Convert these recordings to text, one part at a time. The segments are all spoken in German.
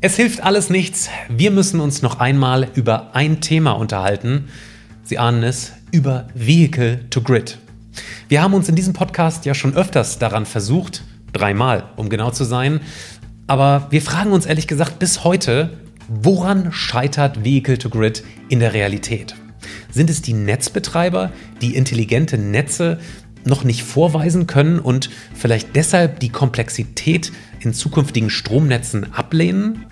Es hilft alles nichts. Wir müssen uns noch einmal über ein Thema unterhalten. Sie ahnen es, über Vehicle to Grid. Wir haben uns in diesem Podcast ja schon öfters daran versucht, dreimal, um genau zu sein. Aber wir fragen uns ehrlich gesagt bis heute, woran scheitert Vehicle to Grid in der Realität? Sind es die Netzbetreiber, die intelligente Netze noch nicht vorweisen können und vielleicht deshalb die Komplexität in zukünftigen Stromnetzen ablehnen?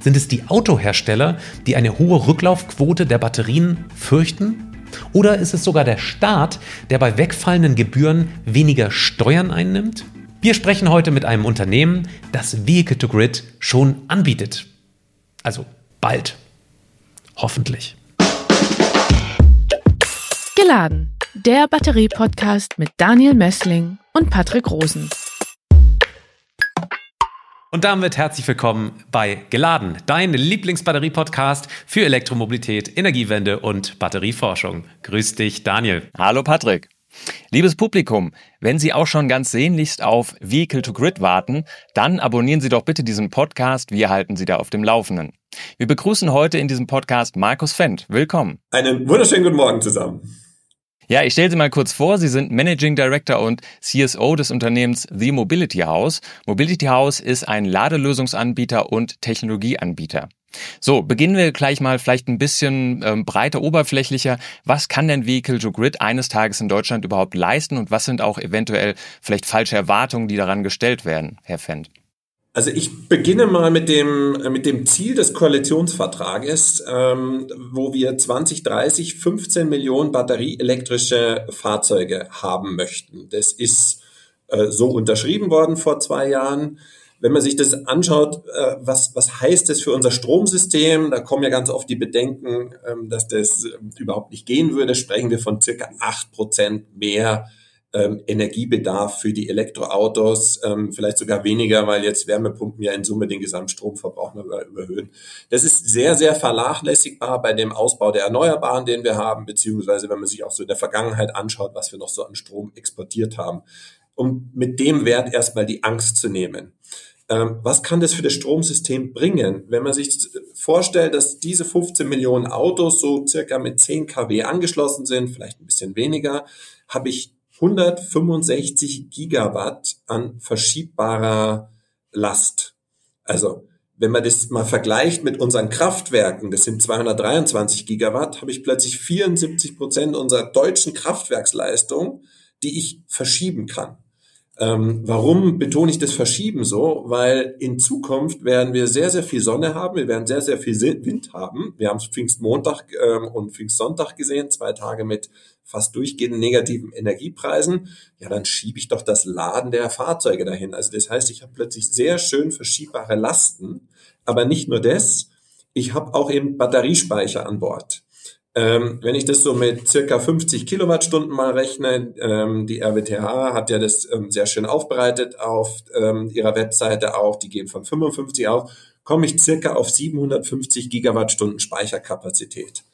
Sind es die Autohersteller, die eine hohe Rücklaufquote der Batterien fürchten? Oder ist es sogar der Staat, der bei wegfallenden Gebühren weniger Steuern einnimmt? Wir sprechen heute mit einem Unternehmen, das Vehicle to Grid schon anbietet. Also bald. Hoffentlich. Geladen der Batterie-Podcast mit Daniel Messling und Patrick Rosen. Und damit herzlich willkommen bei Geladen, dein Lieblingsbatterie-Podcast für Elektromobilität, Energiewende und Batterieforschung. Grüß dich, Daniel. Hallo, Patrick. Liebes Publikum, wenn Sie auch schon ganz sehnlichst auf Vehicle to Grid warten, dann abonnieren Sie doch bitte diesen Podcast. Wir halten Sie da auf dem Laufenden. Wir begrüßen heute in diesem Podcast Markus Fendt. Willkommen. Einen wunderschönen guten Morgen zusammen. Ja, ich stelle Sie mal kurz vor. Sie sind Managing Director und CSO des Unternehmens The Mobility House. Mobility House ist ein Ladelösungsanbieter und Technologieanbieter. So, beginnen wir gleich mal vielleicht ein bisschen ähm, breiter, oberflächlicher. Was kann denn Vehicle to Grid eines Tages in Deutschland überhaupt leisten und was sind auch eventuell vielleicht falsche Erwartungen, die daran gestellt werden, Herr Fendt? Also ich beginne mal mit dem, mit dem Ziel des Koalitionsvertrages, ähm, wo wir 2030 15 Millionen batterieelektrische Fahrzeuge haben möchten. Das ist äh, so unterschrieben worden vor zwei Jahren. Wenn man sich das anschaut, äh, was, was heißt das für unser Stromsystem, da kommen ja ganz oft die Bedenken, ähm, dass das überhaupt nicht gehen würde, sprechen wir von circa acht Prozent mehr ähm, Energiebedarf für die Elektroautos, ähm, vielleicht sogar weniger, weil jetzt Wärmepumpen ja in Summe den Gesamtstromverbrauch noch überhöhen. Das ist sehr, sehr vernachlässigbar bei dem Ausbau der Erneuerbaren, den wir haben, beziehungsweise wenn man sich auch so in der Vergangenheit anschaut, was wir noch so an Strom exportiert haben, um mit dem Wert erstmal die Angst zu nehmen. Ähm, was kann das für das Stromsystem bringen? Wenn man sich vorstellt, dass diese 15 Millionen Autos so circa mit 10 kW angeschlossen sind, vielleicht ein bisschen weniger, habe ich 165 Gigawatt an verschiebbarer Last. Also wenn man das mal vergleicht mit unseren Kraftwerken, das sind 223 Gigawatt, habe ich plötzlich 74 Prozent unserer deutschen Kraftwerksleistung, die ich verschieben kann. Ähm, warum betone ich das Verschieben so? Weil in Zukunft werden wir sehr, sehr viel Sonne haben, wir werden sehr, sehr viel Wind haben. Wir haben es Pfingstmontag ähm, und Pfingstsonntag gesehen, zwei Tage mit fast durchgehenden negativen Energiepreisen. Ja, dann schiebe ich doch das Laden der Fahrzeuge dahin. Also das heißt, ich habe plötzlich sehr schön verschiebbare Lasten, aber nicht nur das, ich habe auch eben Batteriespeicher an Bord. Ähm, wenn ich das so mit circa 50 Kilowattstunden mal rechne, ähm, die RWTH hat ja das ähm, sehr schön aufbereitet auf ähm, ihrer Webseite auch, die gehen von 55 auf, komme ich circa auf 750 Gigawattstunden Speicherkapazität.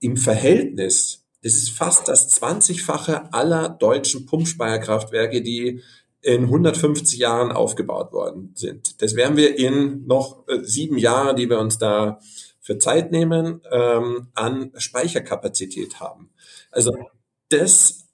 Im Verhältnis, das ist fast das 20-fache aller deutschen Pumpspeicherkraftwerke, die in 150 Jahren aufgebaut worden sind. Das werden wir in noch äh, sieben Jahren, die wir uns da für Zeit nehmen, ähm, an Speicherkapazität haben. Also das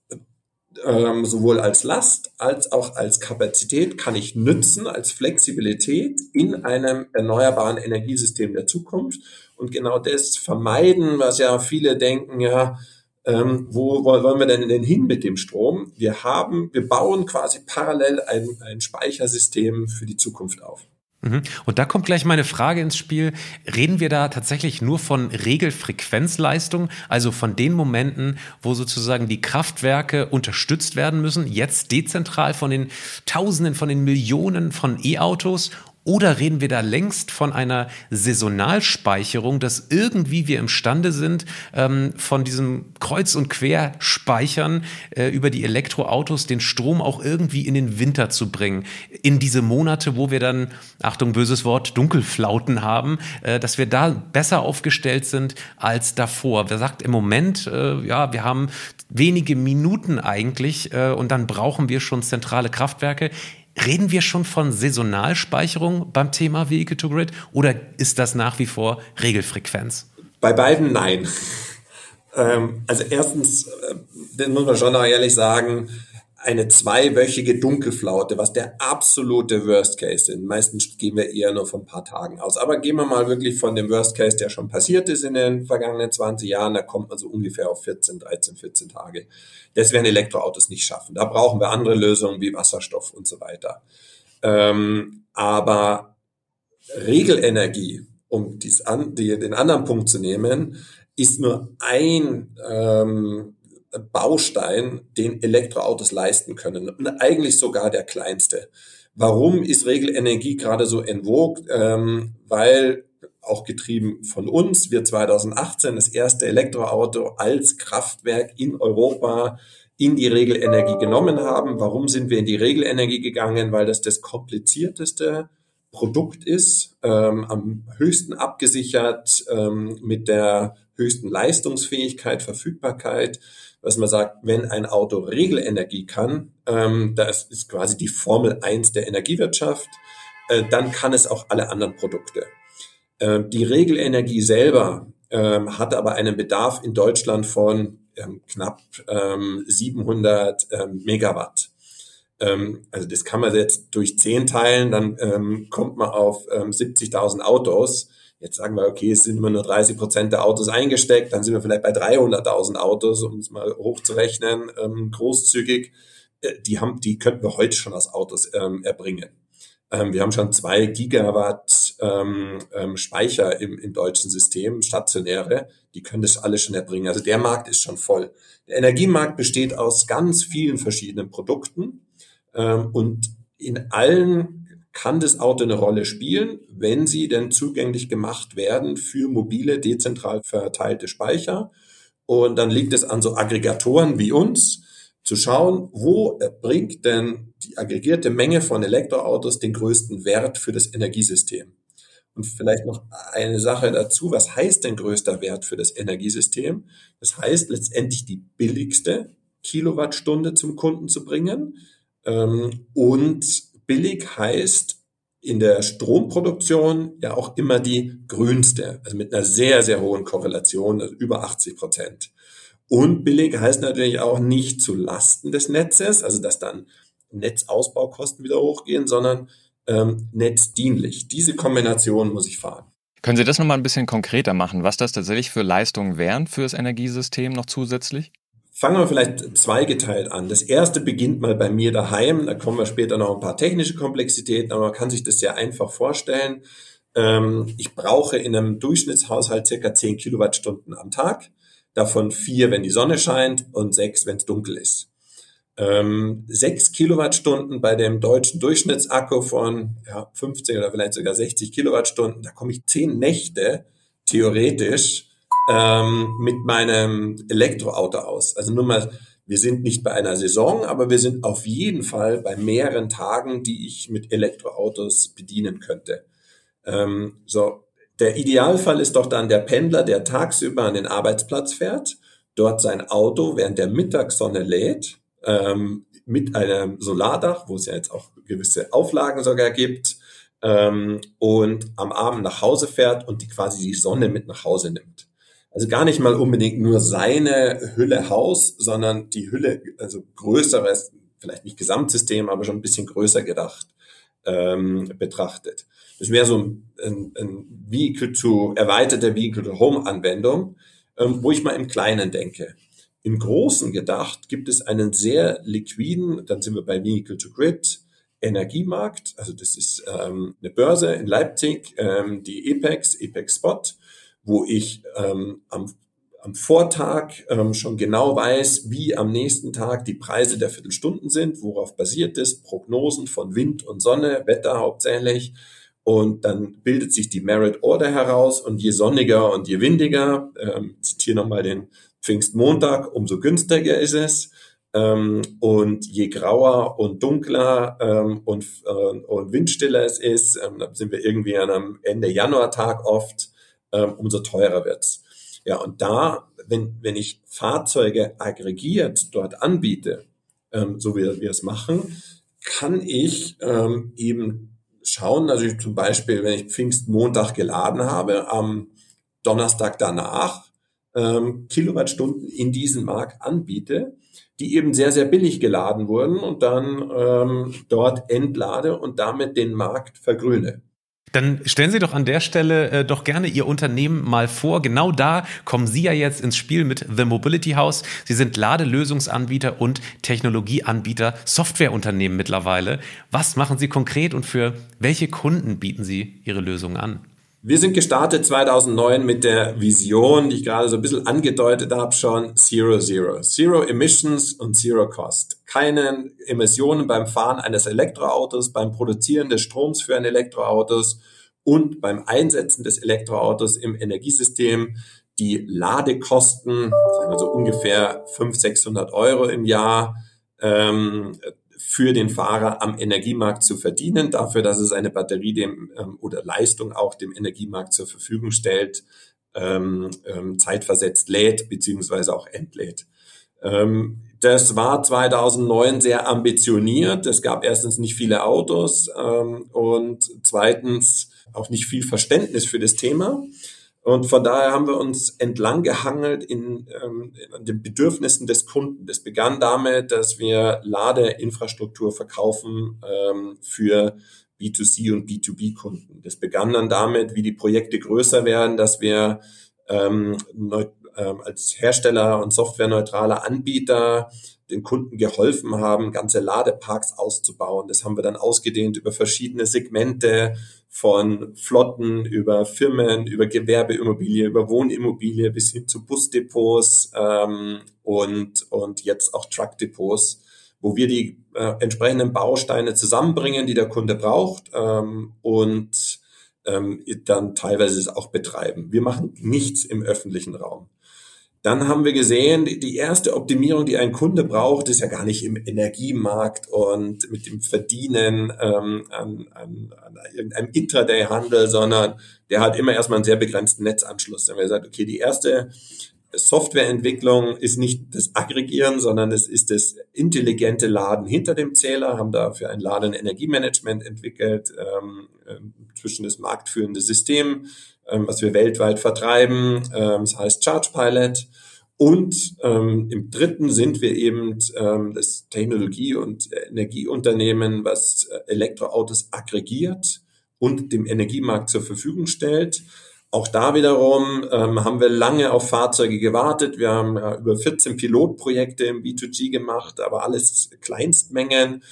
ähm, sowohl als Last als auch als Kapazität kann ich nützen, als Flexibilität in einem erneuerbaren Energiesystem der Zukunft und genau das vermeiden, was ja viele denken, ja, ähm, wo wollen wir denn, denn hin mit dem Strom? Wir haben, wir bauen quasi parallel ein, ein Speichersystem für die Zukunft auf. Mhm. Und da kommt gleich meine Frage ins Spiel. Reden wir da tatsächlich nur von Regelfrequenzleistung, also von den Momenten, wo sozusagen die Kraftwerke unterstützt werden müssen, jetzt dezentral von den Tausenden, von den Millionen von E-Autos oder reden wir da längst von einer Saisonalspeicherung, dass irgendwie wir imstande sind, ähm, von diesem Kreuz- und Querspeichern äh, über die Elektroautos den Strom auch irgendwie in den Winter zu bringen? In diese Monate, wo wir dann, Achtung, böses Wort, Dunkelflauten haben, äh, dass wir da besser aufgestellt sind als davor. Wer sagt im Moment, äh, ja, wir haben wenige Minuten eigentlich äh, und dann brauchen wir schon zentrale Kraftwerke Reden wir schon von Saisonalspeicherung beim Thema Vehicle to Grid oder ist das nach wie vor Regelfrequenz? Bei beiden nein. ähm, also erstens, äh, das muss man schon noch ehrlich sagen, eine zweiwöchige Dunkelflaute, was der absolute Worst Case sind. Meistens gehen wir eher nur von ein paar Tagen aus. Aber gehen wir mal wirklich von dem Worst Case, der schon passiert ist in den vergangenen 20 Jahren, da kommt man so ungefähr auf 14, 13, 14 Tage. Das werden Elektroautos nicht schaffen. Da brauchen wir andere Lösungen wie Wasserstoff und so weiter. Ähm, aber Regelenergie, um dies an, die, den anderen Punkt zu nehmen, ist nur ein ähm, Baustein, den Elektroautos leisten können. Und eigentlich sogar der kleinste. Warum ist Regelenergie gerade so en vogue? Ähm, weil auch getrieben von uns, wir 2018 das erste Elektroauto als Kraftwerk in Europa in die Regelenergie genommen haben. Warum sind wir in die Regelenergie gegangen? Weil das das komplizierteste Produkt ist, ähm, am höchsten abgesichert, ähm, mit der höchsten Leistungsfähigkeit, Verfügbarkeit dass man sagt, wenn ein Auto Regelenergie kann, ähm, das ist quasi die Formel 1 der Energiewirtschaft, äh, dann kann es auch alle anderen Produkte. Äh, die Regelenergie selber ähm, hat aber einen Bedarf in Deutschland von ähm, knapp ähm, 700 ähm, Megawatt. Ähm, also das kann man jetzt durch 10 teilen, dann ähm, kommt man auf ähm, 70.000 Autos. Jetzt sagen wir, okay, es sind immer nur 30 Prozent der Autos eingesteckt, dann sind wir vielleicht bei 300.000 Autos, um es mal hochzurechnen, ähm, großzügig. Äh, die haben, die könnten wir heute schon aus Autos ähm, erbringen. Ähm, wir haben schon zwei Gigawatt ähm, ähm, Speicher im, im deutschen System, stationäre, die können das alles schon erbringen. Also der Markt ist schon voll. Der Energiemarkt besteht aus ganz vielen verschiedenen Produkten ähm, und in allen kann das Auto eine Rolle spielen, wenn sie denn zugänglich gemacht werden für mobile, dezentral verteilte Speicher. Und dann liegt es an so Aggregatoren wie uns, zu schauen, wo bringt denn die aggregierte Menge von Elektroautos den größten Wert für das Energiesystem. Und vielleicht noch eine Sache dazu, was heißt denn größter Wert für das Energiesystem? Das heißt letztendlich die billigste Kilowattstunde zum Kunden zu bringen ähm, und billig heißt in der Stromproduktion ja auch immer die grünste, also mit einer sehr, sehr hohen Korrelation, also über 80 Prozent. Und billig heißt natürlich auch nicht zu Lasten des Netzes, also dass dann Netzausbaukosten wieder hochgehen, sondern ähm, netzdienlich. Diese Kombination muss ich fahren. Können Sie das nochmal ein bisschen konkreter machen, was das tatsächlich für Leistungen wären für das Energiesystem noch zusätzlich? Fangen wir vielleicht zweigeteilt an. Das erste beginnt mal bei mir daheim. Da kommen wir später noch ein paar technische Komplexitäten, aber man kann sich das sehr einfach vorstellen. Ähm, ich brauche in einem Durchschnittshaushalt circa 10 Kilowattstunden am Tag. Davon vier, wenn die Sonne scheint und sechs, wenn es dunkel ist. Ähm, sechs Kilowattstunden bei dem deutschen Durchschnittsakku von ja, 15 oder vielleicht sogar 60 Kilowattstunden, da komme ich zehn Nächte theoretisch ähm, mit meinem Elektroauto aus. Also nur mal, wir sind nicht bei einer Saison, aber wir sind auf jeden Fall bei mehreren Tagen, die ich mit Elektroautos bedienen könnte. Ähm, so, der Idealfall ist doch dann der Pendler, der tagsüber an den Arbeitsplatz fährt, dort sein Auto während der Mittagssonne lädt, ähm, mit einem Solardach, wo es ja jetzt auch gewisse Auflagen sogar gibt, ähm, und am Abend nach Hause fährt und die quasi die Sonne mit nach Hause nimmt. Also gar nicht mal unbedingt nur seine Hülle Haus, sondern die Hülle, also größeres, vielleicht nicht Gesamtsystem, aber schon ein bisschen größer gedacht ähm, betrachtet. Das wäre so ein, ein Vehicle to, erweiterte Vehicle to Home Anwendung, ähm, wo ich mal im Kleinen denke. Im Großen gedacht gibt es einen sehr liquiden, dann sind wir bei Vehicle to Grid, Energiemarkt. Also das ist ähm, eine Börse in Leipzig, ähm, die EPEX, EPEX Spot wo ich ähm, am, am Vortag ähm, schon genau weiß, wie am nächsten Tag die Preise der Viertelstunden sind, worauf basiert ist, Prognosen von Wind und Sonne, Wetter hauptsächlich. Und dann bildet sich die Merit Order heraus und je sonniger und je windiger, ähm, zitiere nochmal den Pfingstmontag, umso günstiger ist es. Ähm, und je grauer und dunkler ähm, und, äh, und windstiller es ist, ähm, dann sind wir irgendwie an einem Ende Januartag oft, ähm, umso teurer wird's. Ja, und da, wenn, wenn ich Fahrzeuge aggregiert dort anbiete, ähm, so wie wir es machen, kann ich ähm, eben schauen, also ich zum Beispiel, wenn ich Pfingstmontag geladen habe, am Donnerstag danach ähm, Kilowattstunden in diesen Markt anbiete, die eben sehr, sehr billig geladen wurden und dann ähm, dort entlade und damit den Markt vergrüne. Dann stellen Sie doch an der Stelle äh, doch gerne Ihr Unternehmen mal vor. Genau da kommen Sie ja jetzt ins Spiel mit The Mobility House. Sie sind Ladelösungsanbieter und Technologieanbieter, Softwareunternehmen mittlerweile. Was machen Sie konkret und für welche Kunden bieten Sie Ihre Lösungen an? Wir sind gestartet 2009 mit der Vision, die ich gerade so ein bisschen angedeutet habe schon, Zero Zero. Zero Emissions und Zero Cost. Keine Emissionen beim Fahren eines Elektroautos, beim Produzieren des Stroms für ein Elektroautos und beim Einsetzen des Elektroautos im Energiesystem. Die Ladekosten, also ungefähr 500, 600 Euro im Jahr, ähm, für den Fahrer am Energiemarkt zu verdienen, dafür, dass es eine Batterie dem ähm, oder Leistung auch dem Energiemarkt zur Verfügung stellt, ähm, ähm, zeitversetzt lädt beziehungsweise auch entlädt. Ähm, das war 2009 sehr ambitioniert. Es gab erstens nicht viele Autos ähm, und zweitens auch nicht viel Verständnis für das Thema. Und von daher haben wir uns entlang gehangelt in, ähm, in den Bedürfnissen des Kunden. Das begann damit, dass wir Ladeinfrastruktur verkaufen ähm, für B2C und B2B-Kunden. Das begann dann damit, wie die Projekte größer werden, dass wir ähm, neu, ähm, als Hersteller und softwareneutraler Anbieter den Kunden geholfen haben, ganze Ladeparks auszubauen. Das haben wir dann ausgedehnt über verschiedene Segmente von Flotten über Firmen, über Gewerbeimmobilie, über Wohnimmobilie bis hin zu Busdepots ähm, und, und jetzt auch Truckdepots, wo wir die äh, entsprechenden Bausteine zusammenbringen, die der Kunde braucht ähm, und ähm, dann teilweise es auch betreiben. Wir machen nichts im öffentlichen Raum. Dann haben wir gesehen, die erste Optimierung, die ein Kunde braucht, ist ja gar nicht im Energiemarkt und mit dem Verdienen ähm, an, an, an irgendeinem Intraday-Handel, sondern der hat immer erstmal einen sehr begrenzten Netzanschluss. Dann haben wir gesagt, okay, die erste Softwareentwicklung ist nicht das Aggregieren, sondern es ist das intelligente Laden hinter dem Zähler, haben dafür ein Laden- Energiemanagement entwickelt, ähm, äh, zwischen das marktführende System ähm, was wir weltweit vertreiben. Ähm, das heißt Charge Pilot. Und ähm, im dritten sind wir eben ähm, das Technologie- und Energieunternehmen, was äh, Elektroautos aggregiert und dem Energiemarkt zur Verfügung stellt. Auch da wiederum ähm, haben wir lange auf Fahrzeuge gewartet. Wir haben ja, über 14 Pilotprojekte im B2G gemacht, aber alles Kleinstmengen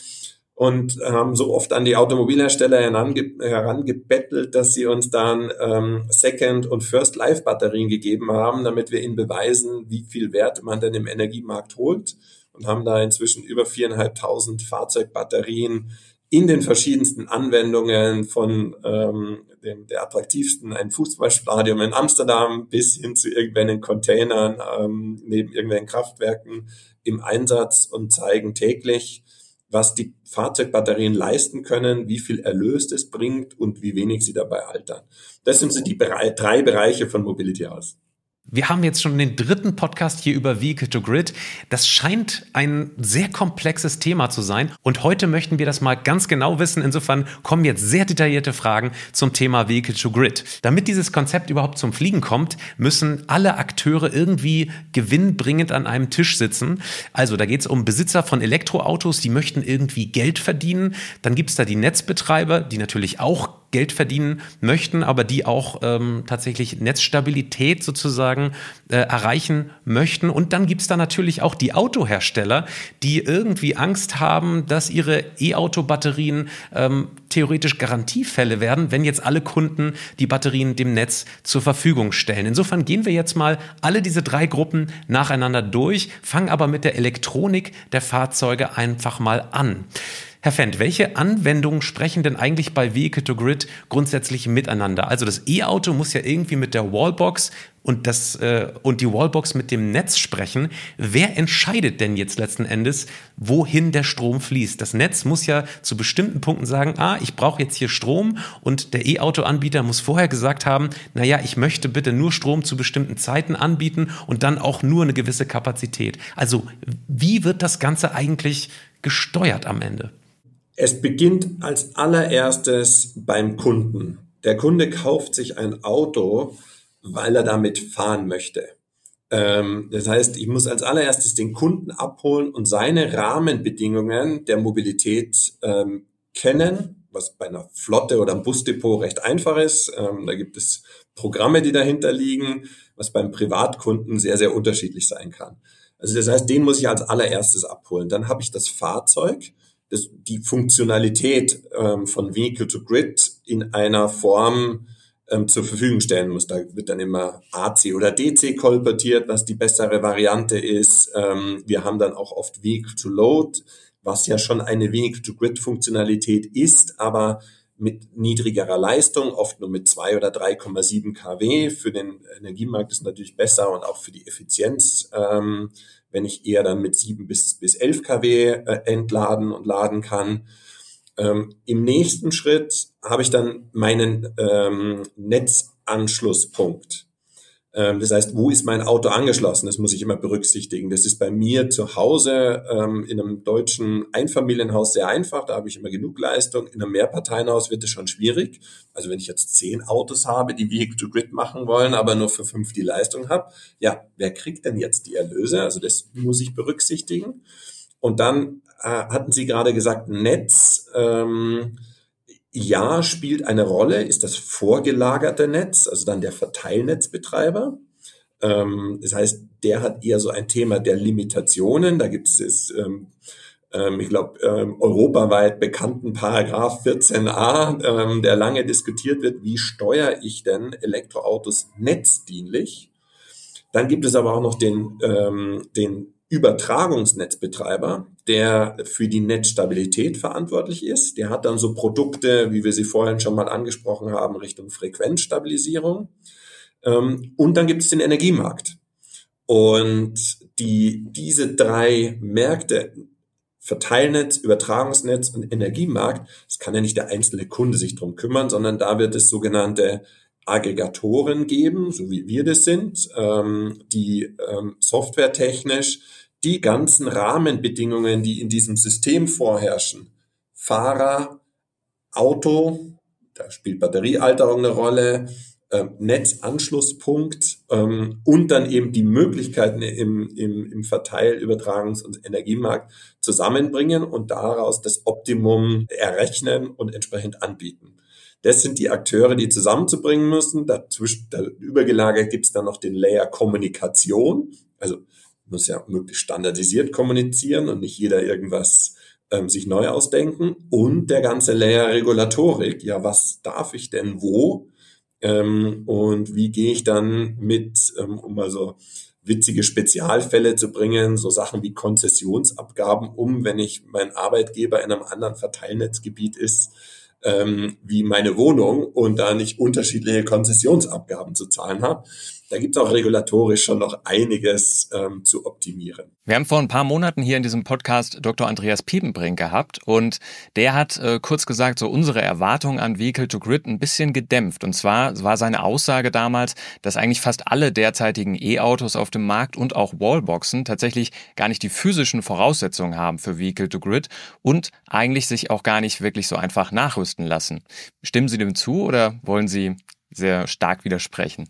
und haben so oft an die Automobilhersteller herangebettelt, dass sie uns dann ähm, Second- und First-Life-Batterien gegeben haben, damit wir ihnen beweisen, wie viel Wert man denn im Energiemarkt holt und haben da inzwischen über viereinhalbtausend Fahrzeugbatterien in den verschiedensten Anwendungen von ähm, dem, der attraktivsten ein Fußballstadion in Amsterdam bis hin zu irgendwelchen Containern ähm, neben irgendwelchen Kraftwerken im Einsatz und zeigen täglich, was die Fahrzeugbatterien leisten können, wie viel Erlös es bringt und wie wenig sie dabei altern. Das sind so die drei Bereiche von Mobility House. Wir haben jetzt schon den dritten Podcast hier über Vehicle to Grid. Das scheint ein sehr komplexes Thema zu sein. Und heute möchten wir das mal ganz genau wissen. Insofern kommen jetzt sehr detaillierte Fragen zum Thema Vehicle to Grid. Damit dieses Konzept überhaupt zum Fliegen kommt, müssen alle Akteure irgendwie gewinnbringend an einem Tisch sitzen. Also da geht es um Besitzer von Elektroautos, die möchten irgendwie Geld verdienen. Dann gibt es da die Netzbetreiber, die natürlich auch Geld verdienen möchten, aber die auch ähm, tatsächlich Netzstabilität sozusagen äh, erreichen möchten. Und dann gibt es da natürlich auch die Autohersteller, die irgendwie Angst haben, dass ihre E-Auto-Batterien ähm, theoretisch Garantiefälle werden, wenn jetzt alle Kunden die Batterien dem Netz zur Verfügung stellen. Insofern gehen wir jetzt mal alle diese drei Gruppen nacheinander durch, fangen aber mit der Elektronik der Fahrzeuge einfach mal an. Herr Fendt, welche Anwendungen sprechen denn eigentlich bei Vehicle to Grid grundsätzlich miteinander? Also das E-Auto muss ja irgendwie mit der Wallbox und, das, äh, und die Wallbox mit dem Netz sprechen. Wer entscheidet denn jetzt letzten Endes, wohin der Strom fließt? Das Netz muss ja zu bestimmten Punkten sagen, ah, ich brauche jetzt hier Strom und der E-Auto-Anbieter muss vorher gesagt haben, naja, ich möchte bitte nur Strom zu bestimmten Zeiten anbieten und dann auch nur eine gewisse Kapazität. Also wie wird das Ganze eigentlich gesteuert am Ende? Es beginnt als allererstes beim Kunden. Der Kunde kauft sich ein Auto, weil er damit fahren möchte. Ähm, das heißt, ich muss als allererstes den Kunden abholen und seine Rahmenbedingungen der Mobilität ähm, kennen, was bei einer Flotte oder einem Busdepot recht einfach ist. Ähm, da gibt es Programme, die dahinter liegen, was beim Privatkunden sehr, sehr unterschiedlich sein kann. Also das heißt, den muss ich als allererstes abholen. Dann habe ich das Fahrzeug das, die Funktionalität ähm, von Vehicle to Grid in einer Form ähm, zur Verfügung stellen muss. Da wird dann immer AC oder DC kolportiert, was die bessere Variante ist. Ähm, wir haben dann auch oft Vehicle to Load, was ja schon eine Vehicle to Grid Funktionalität ist, aber mit niedrigerer Leistung, oft nur mit zwei oder 3,7 kW. Für den Energiemarkt ist natürlich besser und auch für die Effizienz ähm, wenn ich eher dann mit 7 bis, bis 11 kW äh, entladen und laden kann. Ähm, Im nächsten Schritt habe ich dann meinen ähm, Netzanschlusspunkt. Ähm, das heißt, wo ist mein Auto angeschlossen? Das muss ich immer berücksichtigen. Das ist bei mir zu Hause ähm, in einem deutschen Einfamilienhaus sehr einfach. Da habe ich immer genug Leistung. In einem Mehrparteienhaus wird es schon schwierig. Also wenn ich jetzt zehn Autos habe, die Vehicle to Grid machen wollen, aber nur für fünf die Leistung habe, ja, wer kriegt denn jetzt die Erlöse? Also das muss ich berücksichtigen. Und dann hatten Sie gerade gesagt, Netz. Ähm, ja, spielt eine Rolle, ist das vorgelagerte Netz, also dann der Verteilnetzbetreiber. Ähm, das heißt, der hat eher so ein Thema der Limitationen. Da gibt es, ähm, ähm, ich glaube, ähm, europaweit bekannten Paragraph 14a, ähm, der lange diskutiert wird, wie steuere ich denn Elektroautos netzdienlich? Dann gibt es aber auch noch den, ähm, den Übertragungsnetzbetreiber, der für die Netzstabilität verantwortlich ist. Der hat dann so Produkte, wie wir sie vorhin schon mal angesprochen haben, Richtung Frequenzstabilisierung. Ähm, und dann gibt es den Energiemarkt. Und die, diese drei Märkte, Verteilnetz, Übertragungsnetz und Energiemarkt, das kann ja nicht der einzelne Kunde sich drum kümmern, sondern da wird es sogenannte Aggregatoren geben, so wie wir das sind, ähm, die ähm, softwaretechnisch die ganzen Rahmenbedingungen, die in diesem System vorherrschen, Fahrer, Auto, da spielt Batteriealterung eine Rolle, äh, Netzanschlusspunkt ähm, und dann eben die Möglichkeiten im, im, im Verteil-, Übertragungs- und Energiemarkt zusammenbringen und daraus das Optimum errechnen und entsprechend anbieten. Das sind die Akteure, die zusammenzubringen müssen. Dazwischen, da übergelagert gibt es dann noch den Layer Kommunikation. Also muss ja möglichst standardisiert kommunizieren und nicht jeder irgendwas ähm, sich neu ausdenken. Und der ganze Layer Regulatorik. Ja, was darf ich denn wo? Ähm, und wie gehe ich dann mit, ähm, um mal so witzige Spezialfälle zu bringen, so Sachen wie Konzessionsabgaben um, wenn ich mein Arbeitgeber in einem anderen Verteilnetzgebiet ist, ähm, wie meine Wohnung und da nicht unterschiedliche Konzessionsabgaben zu zahlen habe. Da gibt es auch regulatorisch schon noch einiges ähm, zu optimieren. Wir haben vor ein paar Monaten hier in diesem Podcast Dr. Andreas Piepenbrink gehabt und der hat äh, kurz gesagt, so unsere Erwartungen an Vehicle to Grid ein bisschen gedämpft. Und zwar war seine Aussage damals, dass eigentlich fast alle derzeitigen E-Autos auf dem Markt und auch Wallboxen tatsächlich gar nicht die physischen Voraussetzungen haben für Vehicle to Grid und eigentlich sich auch gar nicht wirklich so einfach nachrüsten lassen. Stimmen Sie dem zu oder wollen Sie sehr stark widersprechen?